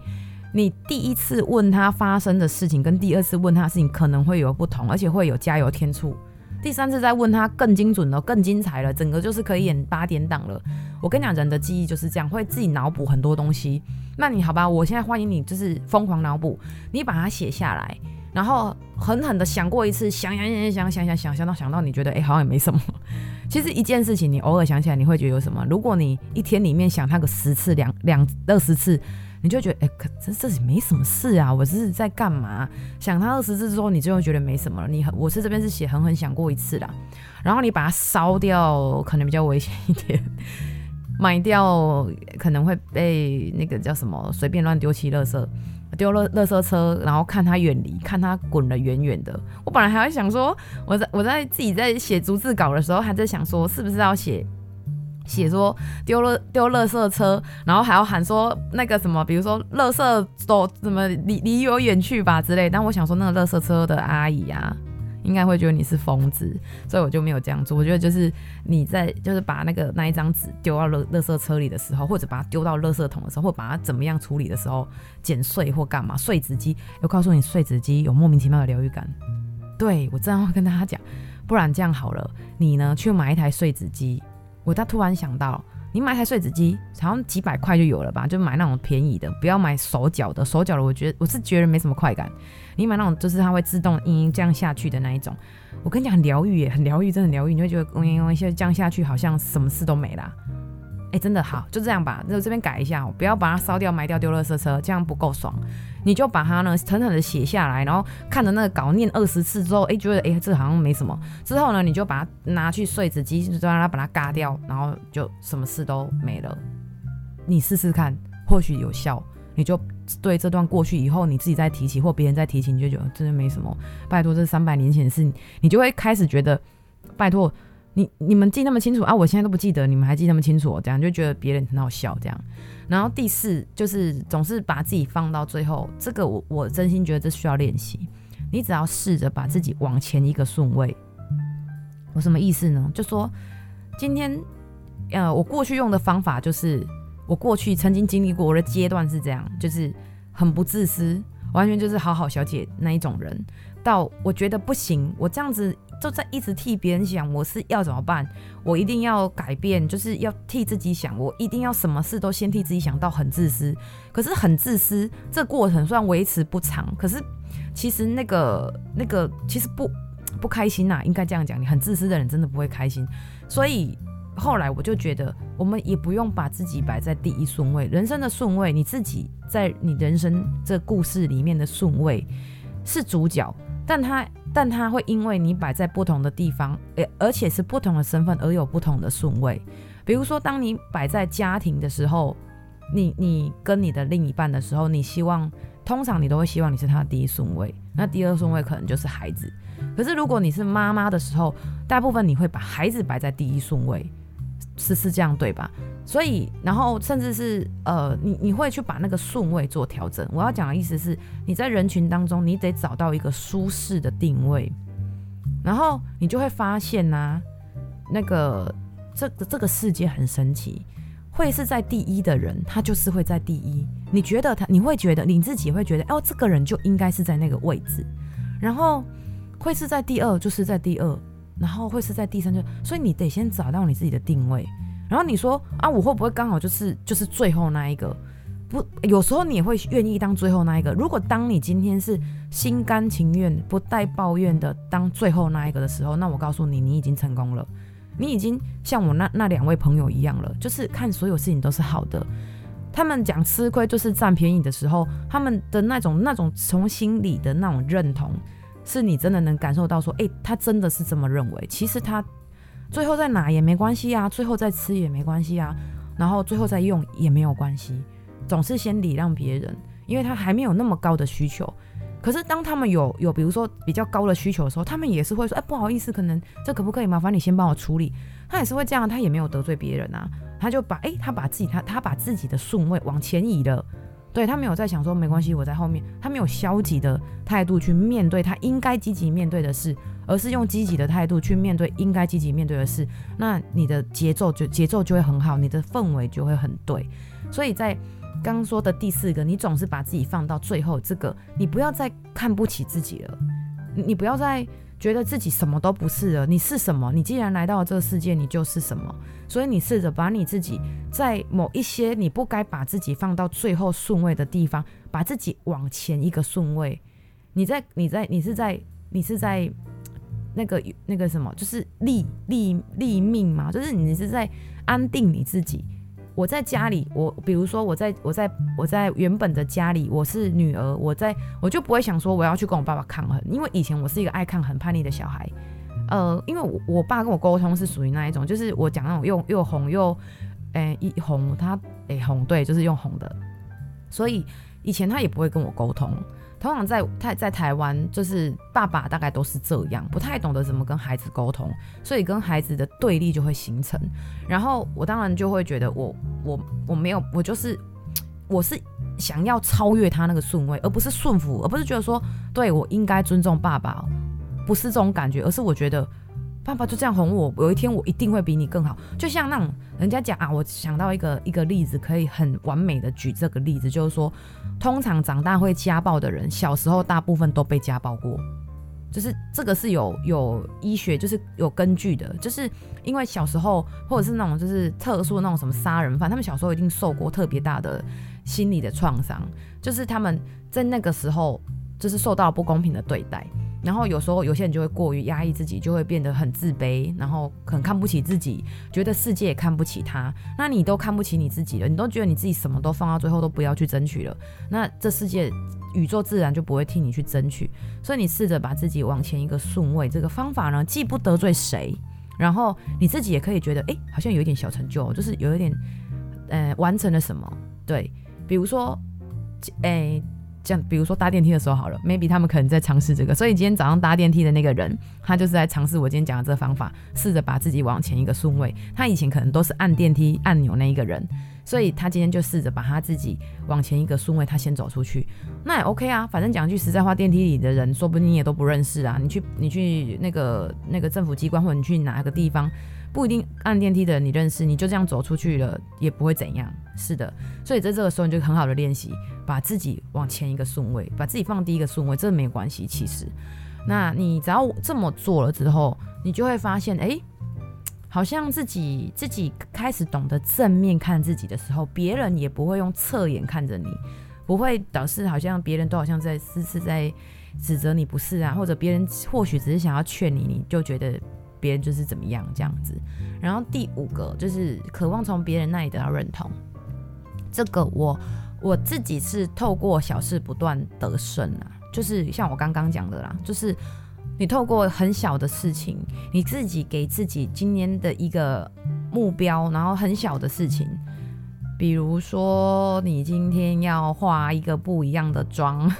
你第一次问他发生的事情，跟第二次问他的事情可能会有不同，而且会有加油添醋。第三次再问他更精准了，更精彩了，整个就是可以演八点档了。我跟你讲，人的记忆就是这样，会自己脑补很多东西。那你好吧，我现在欢迎你，就是疯狂脑补，你把它写下来，然后狠狠的想过一次，想想想想想想想想到想到你觉得哎、欸、好像也没什么。其实一件事情你偶尔想起来，你会觉得有什么？如果你一天里面想它个十次、两两二十次。你就觉得，哎、可这这是没什么事啊，我这是在干嘛？想他二十次之后，你就会觉得没什么了。你很我是这边是写狠狠想过一次啦，然后你把它烧掉，可能比较危险一点。卖掉可能会被那个叫什么随便乱丢弃垃圾，丢了垃圾车，然后看它远离，看它滚得远远的。我本来还在想说，我在我在自己在写逐字稿的时候，还在想说是不是要写。写说丢了丢垃圾车，然后还要喊说那个什么，比如说垃圾走怎么离离我远去吧之类。但我想说那个垃圾车的阿姨啊，应该会觉得你是疯子，所以我就没有这样做。我觉得就是你在就是把那个那一张纸丢到垃垃圾车里的时候，或者把它丢到垃圾桶的时候，或把它怎么样处理的时候，剪碎或干嘛碎纸机，又告诉你碎纸机有莫名其妙的疗愈感。对，我这样会跟大家讲，不然这样好了，你呢去买一台碎纸机。我他突然想到，你买台碎纸机，好像几百块就有了吧？就买那种便宜的，不要买手脚的。手脚的，我觉得我是觉得没什么快感。你买那种就是它会自动嗯这样下去的那一种，我跟你讲很疗愈耶，很疗愈，真的疗愈。你会觉得嗯嗯嗯，现在这样下去好像什么事都没了。哎，真的好，就这样吧。就这边改一下，不要把它烧掉、埋掉、丢垃圾车，这样不够爽。你就把它呢，狠狠的写下来，然后看着那个稿念二十次之后，哎，觉得哎，这好像没什么。之后呢，你就把它拿去碎纸机，就让它把它嘎掉，然后就什么事都没了。你试试看，或许有效，你就对这段过去以后你自己再提起或别人再提起，你就觉得真的没什么。拜托，这三百年前的事，你就会开始觉得，拜托你你们记那么清楚啊，我现在都不记得，你们还记那么清楚，这样就觉得别人很好笑这样。然后第四就是总是把自己放到最后，这个我我真心觉得这需要练习。你只要试着把自己往前一个顺位，我什么意思呢？就说今天，呃，我过去用的方法就是。我过去曾经经历过我的阶段是这样，就是很不自私，完全就是好好小姐那一种人。到我觉得不行，我这样子就在一直替别人想，我是要怎么办？我一定要改变，就是要替自己想，我一定要什么事都先替自己想到很自私。可是很自私，这过程虽然维持不长，可是其实那个那个其实不不开心呐、应该这样讲，你很自私的人真的不会开心，所以。后来我就觉得，我们也不用把自己摆在第一顺位。人生的顺位，你自己在你人生这故事里面的顺位是主角，但他但他会因为你摆在不同的地方，而而且是不同的身份而有不同的顺位。比如说，当你摆在家庭的时候，你你跟你的另一半的时候，你希望通常你都会希望你是他的第一顺位，那第二顺位可能就是孩子。可是如果你是妈妈的时候，大部分你会把孩子摆在第一顺位。是是这样对吧？所以，然后甚至是呃，你你会去把那个顺位做调整。我要讲的意思是，你在人群当中，你得找到一个舒适的定位，然后你就会发现呐、那个这个这个世界很神奇，会是在第一的人，他就是会在第一。你觉得他，你会觉得你自己会觉得，哦，这个人就应该是在那个位置，然后会是在第二，就是在第二。然后会是在第三就，所以你得先找到你自己的定位。然后你说啊，我会不会刚好就是就是最后那一个？不，有时候你也会愿意当最后那一个。如果当你今天是心甘情愿、不带抱怨的当最后那一个的时候，那我告诉你，你已经成功了。你已经像我那那两位朋友一样了，就是看所有事情都是好的。他们讲吃亏就是占便宜的时候，他们的那种那种从心里的那种认同。是你真的能感受到说，诶、他真的是这么认为。其实他最后再拿也没关系啊，最后再吃也没关系啊，然后最后再用也没有关系。总是先礼让别人，因为他还没有那么高的需求。可是当他们有有比如说比较高的需求的时候，他们也是会说，哎、不好意思，可能这可不可以麻烦你先帮我处理？他也是会这样，他也没有得罪别人啊，他就把诶、他把自己他他把自己的顺位往前移了。对，他没有在想说没关系，我在后面，他没有消极的态度去面对他应该积极面对的事，而是用积极的态度去面对应该积极面对的事。那你的节奏就节奏就会很好，你的氛围就会很对。所以在刚刚说的第四个，你总是把自己放到最后，这个你不要再看不起自己了，你不要再。觉得自己什么都不是了，你是什么？你既然来到了这个世界，你就是什么。所以你试着把你自己在某一些你不该把自己放到最后顺位的地方，把自己往前一个顺位。你在，你在，你是在，你是在那个那个什么，就是立立立命吗？就是你是在安定你自己。我在家里，我比如说我在我在我在原本的家里，我是女儿，我在我就不会想说我要去跟我爸爸抗衡，因为以前我是一个爱抗衡、叛逆的小孩，呃，因为我我爸跟我沟通是属于那一种，就是我讲那种又又哄又，诶一哄他诶哄对，就是用哄的，所以以前他也不会跟我沟通。通常在在在台湾，就是爸爸大概都是这样，不太懂得怎么跟孩子沟通，所以跟孩子的对立就会形成。然后我当然就会觉得我我我没有，我就是 我是想要超越他那个顺位，而不是顺服，而不是觉得说对我应该尊重爸爸，不是这种感觉，而是我觉得。爸爸就这样哄我，有一天我一定会比你更好。就像那种人家讲啊，我想到一个一个例子，可以很完美的举这个例子，就是说，通常长大会家暴的人，小时候大部分都被家暴过，就是这个是有有医学，就是有根据的，就是因为小时候或者是那种就是特殊的那种什么杀人犯，他们小时候一定受过特别大的心理的创伤，就是他们在那个时候就是受到不公平的对待。然后有时候有些人就会过于压抑自己，就会变得很自卑，然后很看不起自己，觉得世界也看不起他。那你都看不起你自己了，你都觉得你自己什么都放到最后都不要去争取了，那这世界宇宙自然就不会替你去争取。所以你试着把自己往前一个顺位，这个方法呢，既不得罪谁，然后你自己也可以觉得，哎，好像有一点小成就，就是有一点，呃，完成了什么。对，比如说。哎、像比如说搭电梯的时候好了，maybe 他们可能在尝试这个，所以今天早上搭电梯的那个人，他就是在尝试我今天讲的这个方法，试着把自己往前一个顺位。他以前可能都是按电梯按钮那一个人，所以他今天就试着把他自己往前一个顺位，他先走出去，那也 OK 啊。反正讲句实在话，电梯里的人说不定你也都不认识啊。你去你去那个那个政府机关，或者你去哪个地方。不一定按电梯的人你认识，你就这样走出去了也不会怎样。是的，所以在这个时候你就很好的练习，把自己往前一个顺位，把自己放第一个顺位，这没关系。其实，那你只要这么做了之后，你就会发现，哎，好像自己自己开始懂得正面看自己的时候，别人也不会用侧眼看着你，不会导致好像别人都好像在是是在指责你不是啊，或者别人或许只是想要劝你，你就觉得。别人就是怎么样这样子，然后第五个就是渴望从别人那里得到认同。这个我我自己是透过小事不断得胜啊，就是像我刚刚讲的啦，就是你透过很小的事情，你自己给自己今年的一个目标，然后很小的事情，比如说你今天要化一个不一样的妆。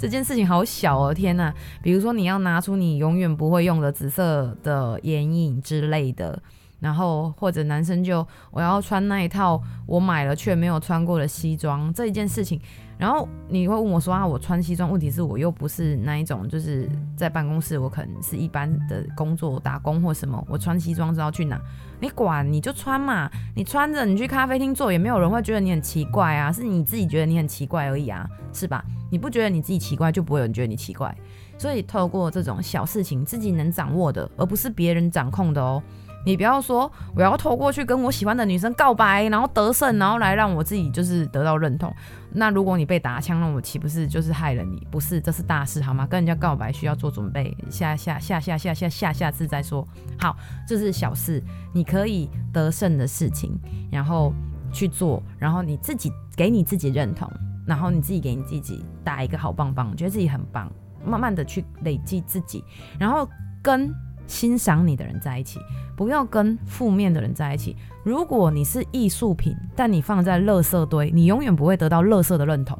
这件事情好小哦，天呐！比如说你要拿出你永远不会用的紫色的眼影之类的，然后或者男生就我要穿那一套我买了却没有穿过的西装这一件事情。然后你会问我说啊，我穿西装，问题是我又不是那一种，就是在办公室，我可能是一般的工作打工或什么，我穿西装知道去哪？你管你就穿嘛，你穿着你去咖啡厅坐，也没有人会觉得你很奇怪啊，是你自己觉得你很奇怪而已啊，是吧？你不觉得你自己奇怪，就不会有人觉得你奇怪。所以透过这种小事情，自己能掌握的，而不是别人掌控的哦。你不要说我要透过去跟我喜欢的女生告白，然后得胜，然后来让我自己就是得到认同。那如果你被打枪，那我岂不是就是害了你？不是，这是大事好吗？跟人家告白需要做准备，下下下下下下下下次再说。好，这是小事，你可以得胜的事情，然后去做，然后你自己给你自己认同，然后你自己给你自己打一个好棒棒，觉得自己很棒，慢慢的去累积自己，然后跟。欣赏你的人在一起，不要跟负面的人在一起。如果你是艺术品，但你放在垃圾堆，你永远不会得到垃圾的认同。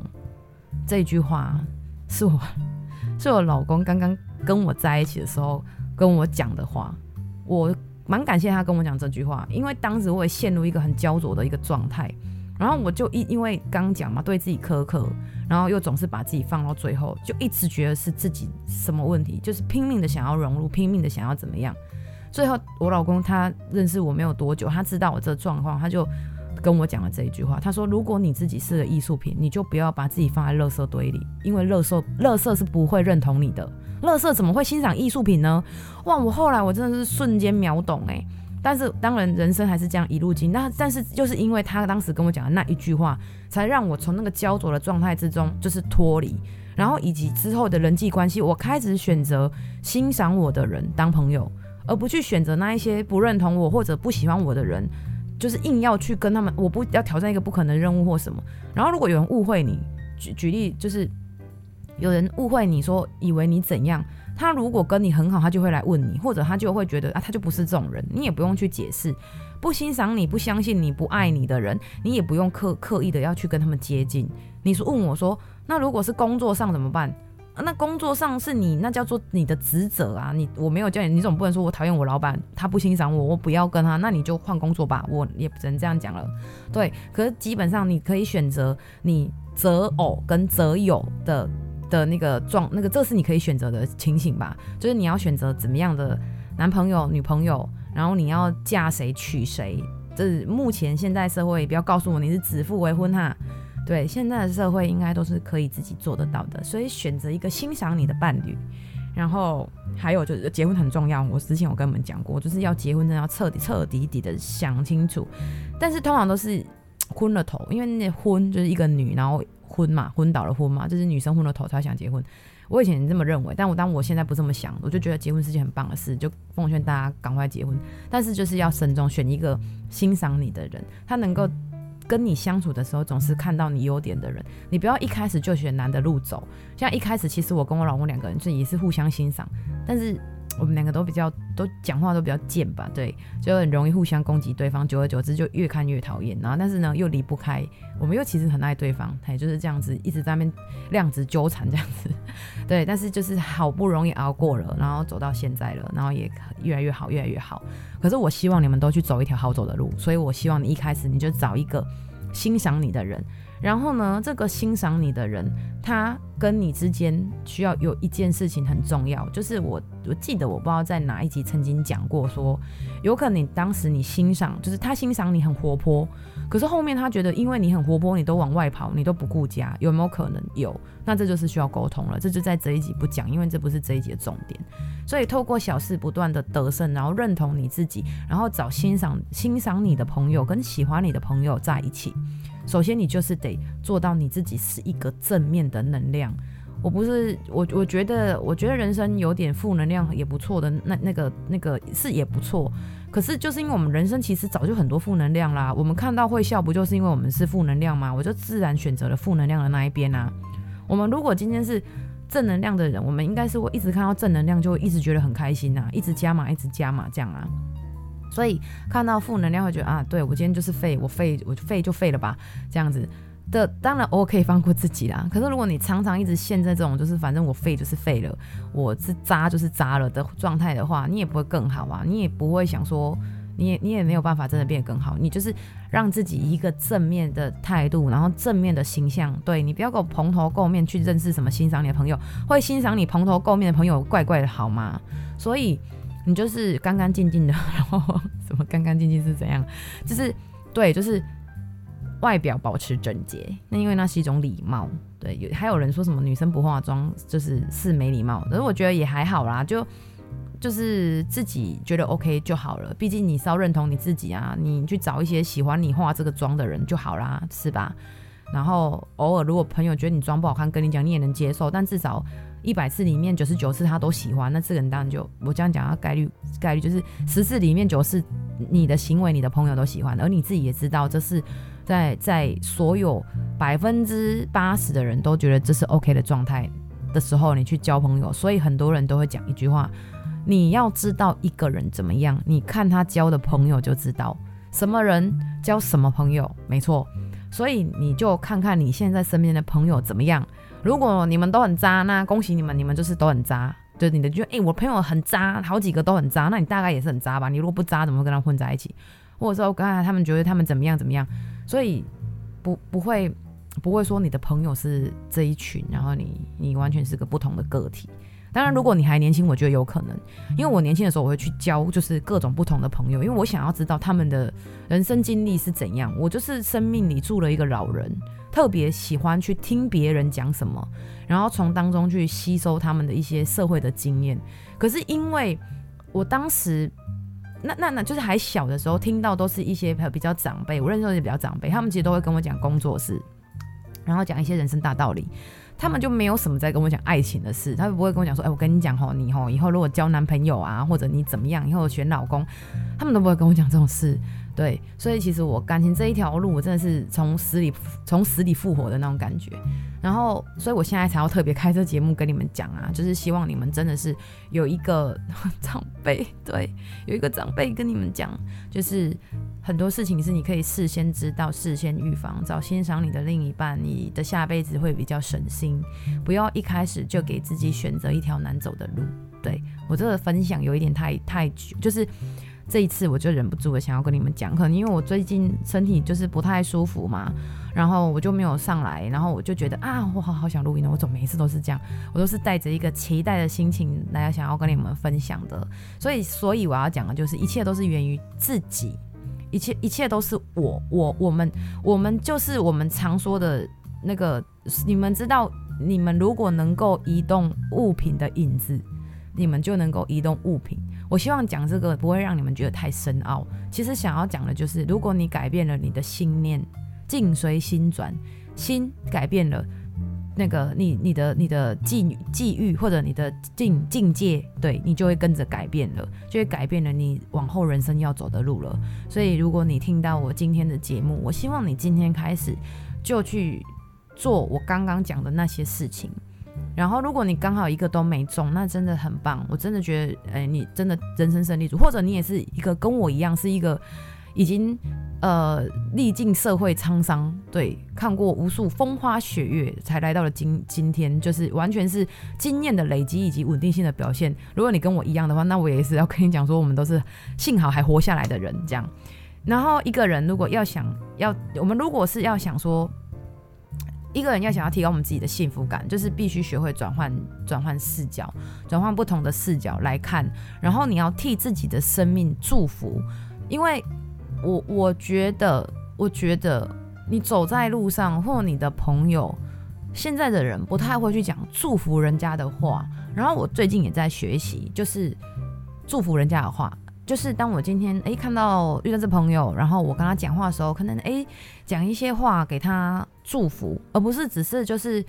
这句话是我 是我老公刚刚跟我在一起的时候跟我讲的话，我蛮感谢他跟我讲这句话，因为当时我也陷入一个很焦灼的一个状态。然后我就因因为刚讲嘛，对自己苛刻，然后又总是把自己放到最后，就一直觉得是自己什么问题，就是拼命的想要融入，拼命的想要怎么样。最后我老公他认识我没有多久，他知道我这状况，他就跟我讲了这一句话，他说：“如果你自己是个艺术品，你就不要把自己放在垃圾堆里，因为垃圾垃圾是不会认同你的，垃圾怎么会欣赏艺术品呢？”哇！我后来我真的是瞬间秒懂哎、但是当然，人生还是这样一路经。那但是就是因为他当时跟我讲的那一句话，才让我从那个焦灼的状态之中就是脱离，然后以及之后的人际关系，我开始选择欣赏我的人当朋友，而不去选择那一些不认同我或者不喜欢我的人，就是硬要去跟他们，我不要挑战一个不可能任务或什么。然后如果有人误会你，举举例就是有人误会你说以为你怎样。他如果跟你很好，他就会来问你，或者他就会觉得啊，他就不是这种人，你也不用去解释。不欣赏你、不相信你、不爱你的人，你也不用刻刻意的要去跟他们接近。你说问我说，那如果是工作上怎么办？那工作上是你那叫做你的职责啊，你我没有叫你，你总不能说我讨厌我老板，他不欣赏我，我不要跟他，那你就换工作吧，我也只能这样讲了。对，可是基本上你可以选择你择偶跟择友的。的那个状，那个这是你可以选择的情形吧，就是你要选择怎么样的男朋友、女朋友，然后你要嫁谁娶谁。这是目前现在社会，不要告诉我你是指腹为婚哈。对，现在的社会应该都是可以自己做得到的，所以选择一个欣赏你的伴侣，然后还有就是结婚很重要。我之前有跟你们讲过，就是要结婚真的要彻底彻底底的想清楚，但是通常都是 昏了头，因为那婚就是一个女，然后。昏嘛，昏倒了昏嘛，就是女生昏了头才想结婚。我以前这么认为，但我当我现在不这么想，我就觉得结婚是件很棒的事，就奉劝大家赶快结婚。但是就是要慎重，选一个欣赏你的人，他能够跟你相处的时候总是看到你优点的人。你不要一开始就选难的路走。像一开始，其实我跟我老公两个人就也是互相欣赏，但是我们两个都比较都讲话都比较贱吧，对，就很容易互相攻击对方，久而久之就越看越讨厌。然后但是呢又离不开，我们又其实很爱对方，也就是这样子一直在那边量子纠缠这样子，对。但是就是好不容易熬过了，然后走到现在了，然后也越来越好，越来越好。可是我希望你们都去走一条好走的路，所以我希望你一开始你就找一个欣赏你的人。然后呢，这个欣赏你的人，他跟你之间需要有一件事情很重要，就是我我记得我不知道在哪一集曾经讲过说，有可能你当时你欣赏，就是他欣赏你很活泼，可是后面他觉得因为你很活泼，你都往外跑，你都不顾家，有没有可能？有，那这就是需要沟通了，这就在这一集不讲，因为这不是这一集的重点。所以透过小事不断的得胜，然后认同你自己，然后找欣赏欣赏你的朋友跟喜欢你的朋友在一起。首先，你就是得做到你自己是一个正面的能量。我不是我，我觉得，我觉得人生有点负能量也不错的。那那个那个是也不错。可是就是因为我们人生其实早就很多负能量啦。我们看到会笑，不就是因为我们是负能量吗？我就自然选择了负能量的那一边啊。我们如果今天是正能量的人，我们应该是会一直看到正能量，就会一直觉得很开心呐，一直加码，一直加码这样啊。所以看到负能量会觉得啊，对，我今天就是废，我废，我废就废了吧，这样子的。当然我可以放过自己啦。可是如果你常常一直陷在这种就是反正我废就是废了，我是渣就是渣了的状态的话，你也不会更好啊，你也不会想说，你也你也没有办法真的变得更好。你就是让自己一个正面的态度，然后正面的形象。对，你不要给我蓬头垢面去认识什么欣赏你的朋友，会欣赏你蓬头垢面的朋友怪怪的好吗？所以。你就是干干净净的，然后什么干干净净是怎样？就是对，就是外表保持整洁。那因为那是一种礼貌。对，有还有人说什么女生不化妆就是是没礼貌，可是我觉得也还好啦，就就是自己觉得 OK 就好了。毕竟你稍认同你自己啊，你去找一些喜欢你化这个妆的人就好啦，是吧？然后偶尔如果朋友觉得你妆不好看，跟你讲你也能接受，但至少。一百次里面九十九次他都喜欢，那这个人当然就我这样讲，他概率概率就是十次里面九次你的行为你的朋友都喜欢，而你自己也知道这是在在所有百分之八十的人都觉得这是 OK 的状态的时候，你去交朋友，所以很多人都会讲一句话：你要知道一个人怎么样，你看他交的朋友就知道什么人交什么朋友，没错。所以你就看看你现在身边的朋友怎么样。如果你们都很渣，那恭喜你们，你们就是都很渣。就你的就哎、欸，我朋友很渣，好几个都很渣，那你大概也是很渣吧？你如果不渣，怎么会跟他混在一起？或者说刚才他们觉得他们怎么样怎么样？所以不不会不会说你的朋友是这一群，然后你你完全是个不同的个体。当然，如果你还年轻，我觉得有可能，因为我年轻的时候我会去交就是各种不同的朋友，因为我想要知道他们的人生经历是怎样。我就是生命里住了一个老人。特别喜欢去听别人讲什么，然后从当中去吸收他们的一些社会的经验。可是因为我当时那那那就是还小的时候，听到都是一些比较长辈，我认识的也比较长辈，他们其实都会跟我讲工作室，然后讲一些人生大道理。他们就没有什么在跟我讲爱情的事，他们不会跟我讲说，哎、我跟你讲吼，你吼以后如果交男朋友啊，或者你怎么样，以后选老公，他们都不会跟我讲这种事。对，所以其实我感情这一条路，我真的是从死里从死里复活的那种感觉。然后，所以我现在才要特别开这节目跟你们讲啊，就是希望你们真的是有一个长辈，对，有一个长辈跟你们讲，就是很多事情是你可以事先知道、事先预防，找欣赏你的另一半，你的下辈子会比较省心。不要一开始就给自己选择一条难走的路。对，我这个分享有一点太太久，就是。这一次我就忍不住了，想要跟你们讲，可能因为我最近身体就是不太舒服嘛，然后我就没有上来，然后我就觉得啊，我好好想录音呢。我总每一次都是这样，我都是带着一个期待的心情来想要跟你们分享的。所以，所以我要讲的就是，一切都是源于自己，一切一切都是我，我我们我们就是我们常说的那个，你们知道，你们如果能够移动物品的影子，你们就能够移动物品。我希望讲这个不会让你们觉得太深奥。其实想要讲的就是，如果你改变了你的心念，境随心转，心改变了，那个你你的你的际际遇或者你的境境界，对你就会跟着改变了，就会改变了你往后人生要走的路了。所以，如果你听到我今天的节目，我希望你今天开始就去做我刚刚讲的那些事情。然后如果你刚好一个都没中，那真的很棒，我真的觉得，哎，你真的人生胜利组，或者你也是一个跟我一样是一个已经。呃，历尽社会沧桑，对，看过无数风花雪月，才来到了今今天，就是完全是经验的累积以及稳定性的表现。如果你跟我一样的话，那我也是要跟你讲说，我们都是幸好还活下来的人，这样。然后一个人如果要想要，我们如果是要想说，一个人要想要提高我们自己的幸福感，就是必须学会转换转换视角，转换不同的视角来看，然后你要替自己的生命祝福，因为。我我觉得，我觉得你走在路上，或你的朋友，现在的人不太会去讲祝福人家的话。然后我最近也在学习，就是祝福人家的话，就是当我今天诶看到遇到这朋友，然后我跟他讲话的时候，可能诶讲一些话给他祝福，而不是只是就是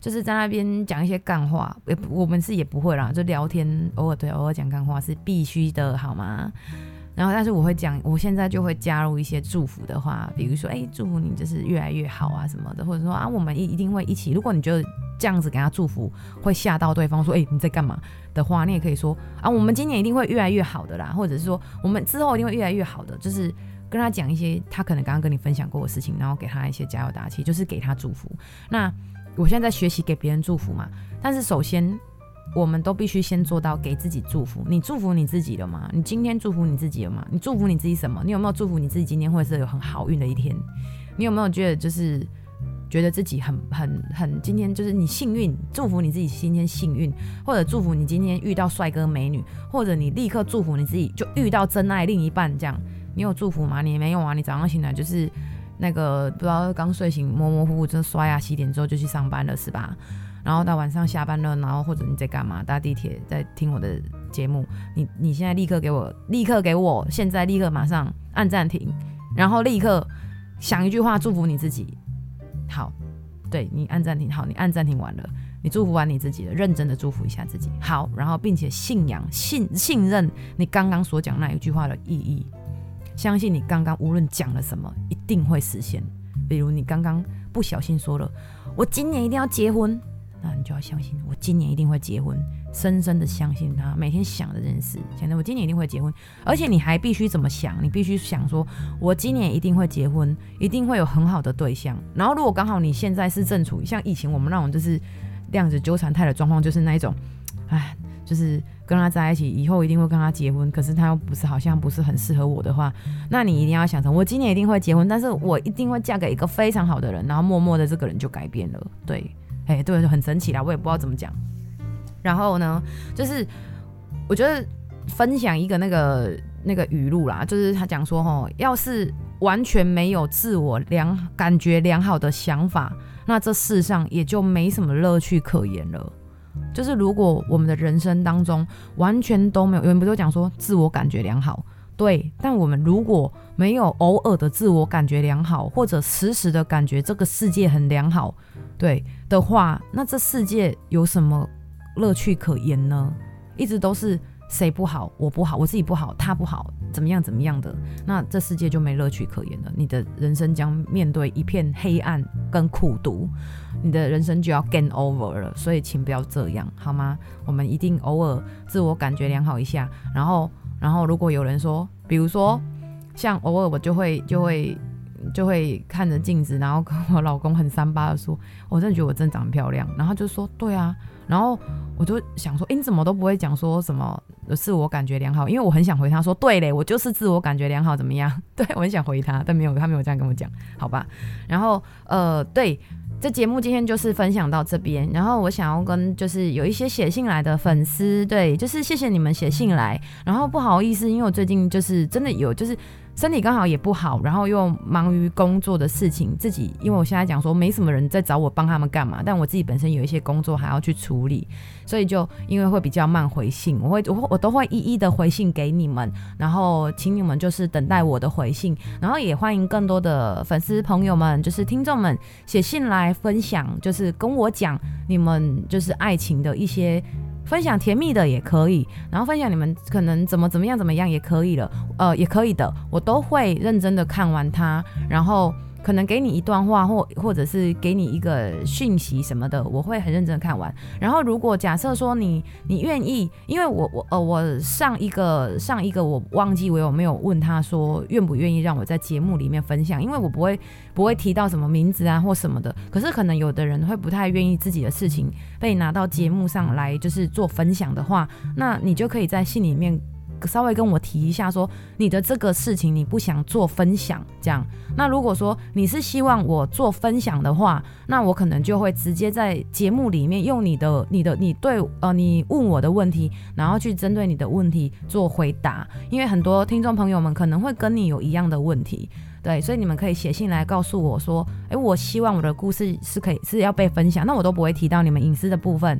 就是在那边讲一些干话。也我们是也不会啦，就聊天，偶尔对偶尔讲干话是必须的，好吗？然后，但是我会讲，我现在就会加入一些祝福的话，比如说，哎，祝福你就是越来越好啊什么的，或者说啊，我们一一定会一起。如果你觉得这样子给他祝福会吓到对方，说，哎，你在干嘛的话，你也可以说啊，我们今年一定会越来越好的啦，或者是说，我们之后一定会越来越好的，就是跟他讲一些他可能刚刚跟你分享过的事情，然后给他一些加油打气，就是给他祝福。那我现在在学习给别人祝福嘛，但是首先。我们都必须先做到给自己祝福。你祝福你自己了吗？你今天祝福你自己了吗？你祝福你自己什么？你有没有祝福你自己今天会是有很好运的一天？你有没有觉得就是觉得自己很很很今天就是你幸运？祝福你自己今天幸运，或者祝福你今天遇到帅哥美女，或者你立刻祝福你自己就遇到真爱另一半这样？你有祝福吗？你没有啊？你早上醒来就是那个不知道刚睡醒模模糊糊，就刷牙洗脸之后就去上班了是吧？然后到晚上下班了，然后或者你在干嘛？搭地铁在听我的节目，你你现在立刻给我，立刻给我，现在立刻马上按暂停，然后立刻想一句话祝福你自己。好，对你按暂停，好，你按暂停完了，你祝福完你自己了，认真的祝福一下自己。好，然后并且信仰信信任你刚刚所讲那一句话的意义，相信你刚刚无论讲了什么一定会实现。比如你刚刚不小心说了，我今年一定要结婚。那你就要相信，我今年一定会结婚，深深的相信他，每天想的这件事，想着我今年一定会结婚，而且你还必须怎么想？你必须想说，我今年一定会结婚，一定会有很好的对象。然后如果刚好你现在是正处于像以前我们那种就是量子纠缠态的状况，就是那一种，哎，就是跟他在一起以后一定会跟他结婚，可是他又不是好像不是很适合我的话，那你一定要想成，我今年一定会结婚，但是我一定会嫁给一个非常好的人，然后默默的这个人就改变了，对。哎、对，就很神奇啦，我也不知道怎么讲。然后呢，就是我觉得分享一个那个那个语录啦，就是他讲说，齁，要是完全没有自我良感觉良好的想法，那这世上也就没什么乐趣可言了。就是如果我们的人生当中完全都没有，有人不都讲说自我感觉良好？对，但我们如果没有偶尔的自我感觉良好，或者时时的感觉这个世界很良好，对的话，那这世界有什么乐趣可言呢？一直都是谁不好，我不好，我自己不好，他不好，怎么样怎么样的，那这世界就没乐趣可言了。你的人生将面对一片黑暗跟苦读，你的人生就要 g a i n over 了。所以请不要这样，好吗？我们一定偶尔自我感觉良好一下，然后。然后，如果有人说，比如说，像偶尔我就会就会就会看着镜子，然后跟我老公很三八的说，我真的觉得我真的长得漂亮。然后就说，对啊。然后我就想说，诶，你怎么都不会讲说什么自我感觉良好？因为我很想回他说，对嘞，我就是自我感觉良好，怎么样？对，我很想回他，但没有，他没有这样跟我讲，好吧？然后，呃，对。这节目今天就是分享到这边，然后我想要跟就是有一些写信来的粉丝，对，就是谢谢你们写信来，然后不好意思，因为我最近就是真的有就是。身体刚好也不好，然后又忙于工作的事情，自己因为我现在讲说没什么人在找我帮他们干嘛，但我自己本身有一些工作还要去处理，所以就因为会比较慢回信，我会我我都会一一的回信给你们，然后请你们就是等待我的回信，然后也欢迎更多的粉丝朋友们，就是听众们写信来分享，就是跟我讲你们就是爱情的一些。分享甜蜜的也可以，然后分享你们可能怎么怎么样怎么样也可以了，呃，也可以的，我都会认真的看完它，然后可能给你一段话，或或者是给你一个讯息什么的，我会很认真看完。然后如果假设说你你愿意，因为我我呃我上一个上一个我忘记我有没有问他说愿不愿意让我在节目里面分享，因为我不会不会提到什么名字啊或什么的。可是可能有的人会不太愿意自己的事情被拿到节目上来就是做分享的话，那你就可以在信里面。稍微跟我提一下，说你的这个事情你不想做分享，这样。那如果说你是希望我做分享的话，那我可能就会直接在节目里面用你的、你的、你对呃你问我的问题，然后去针对你的问题做回答。因为很多听众朋友们可能会跟你有一样的问题，对，所以你们可以写信来告诉我说，诶，我希望我的故事是可以是要被分享，那我都不会提到你们隐私的部分。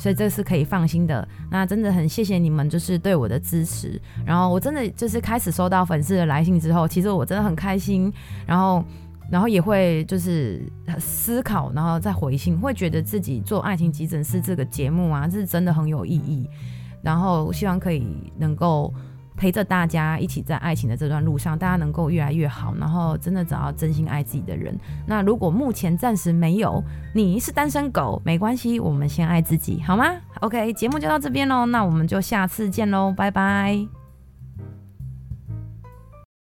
所以这是可以放心的。那真的很谢谢你们，就是对我的支持。然后我真的就是开始收到粉丝的来信之后，其实我真的很开心。然后，然后也会就是思考，然后再回信，会觉得自己做爱情急诊室这个节目啊，是真的很有意义。然后希望可以能够。陪着大家一起在爱情的这段路上，大家能够越来越好，然后真的找到真心爱自己的人。那如果目前暂时没有，你是单身狗，没关系，我们先爱自己，好吗？OK，节目就到这边喽，那我们就下次见喽，拜拜。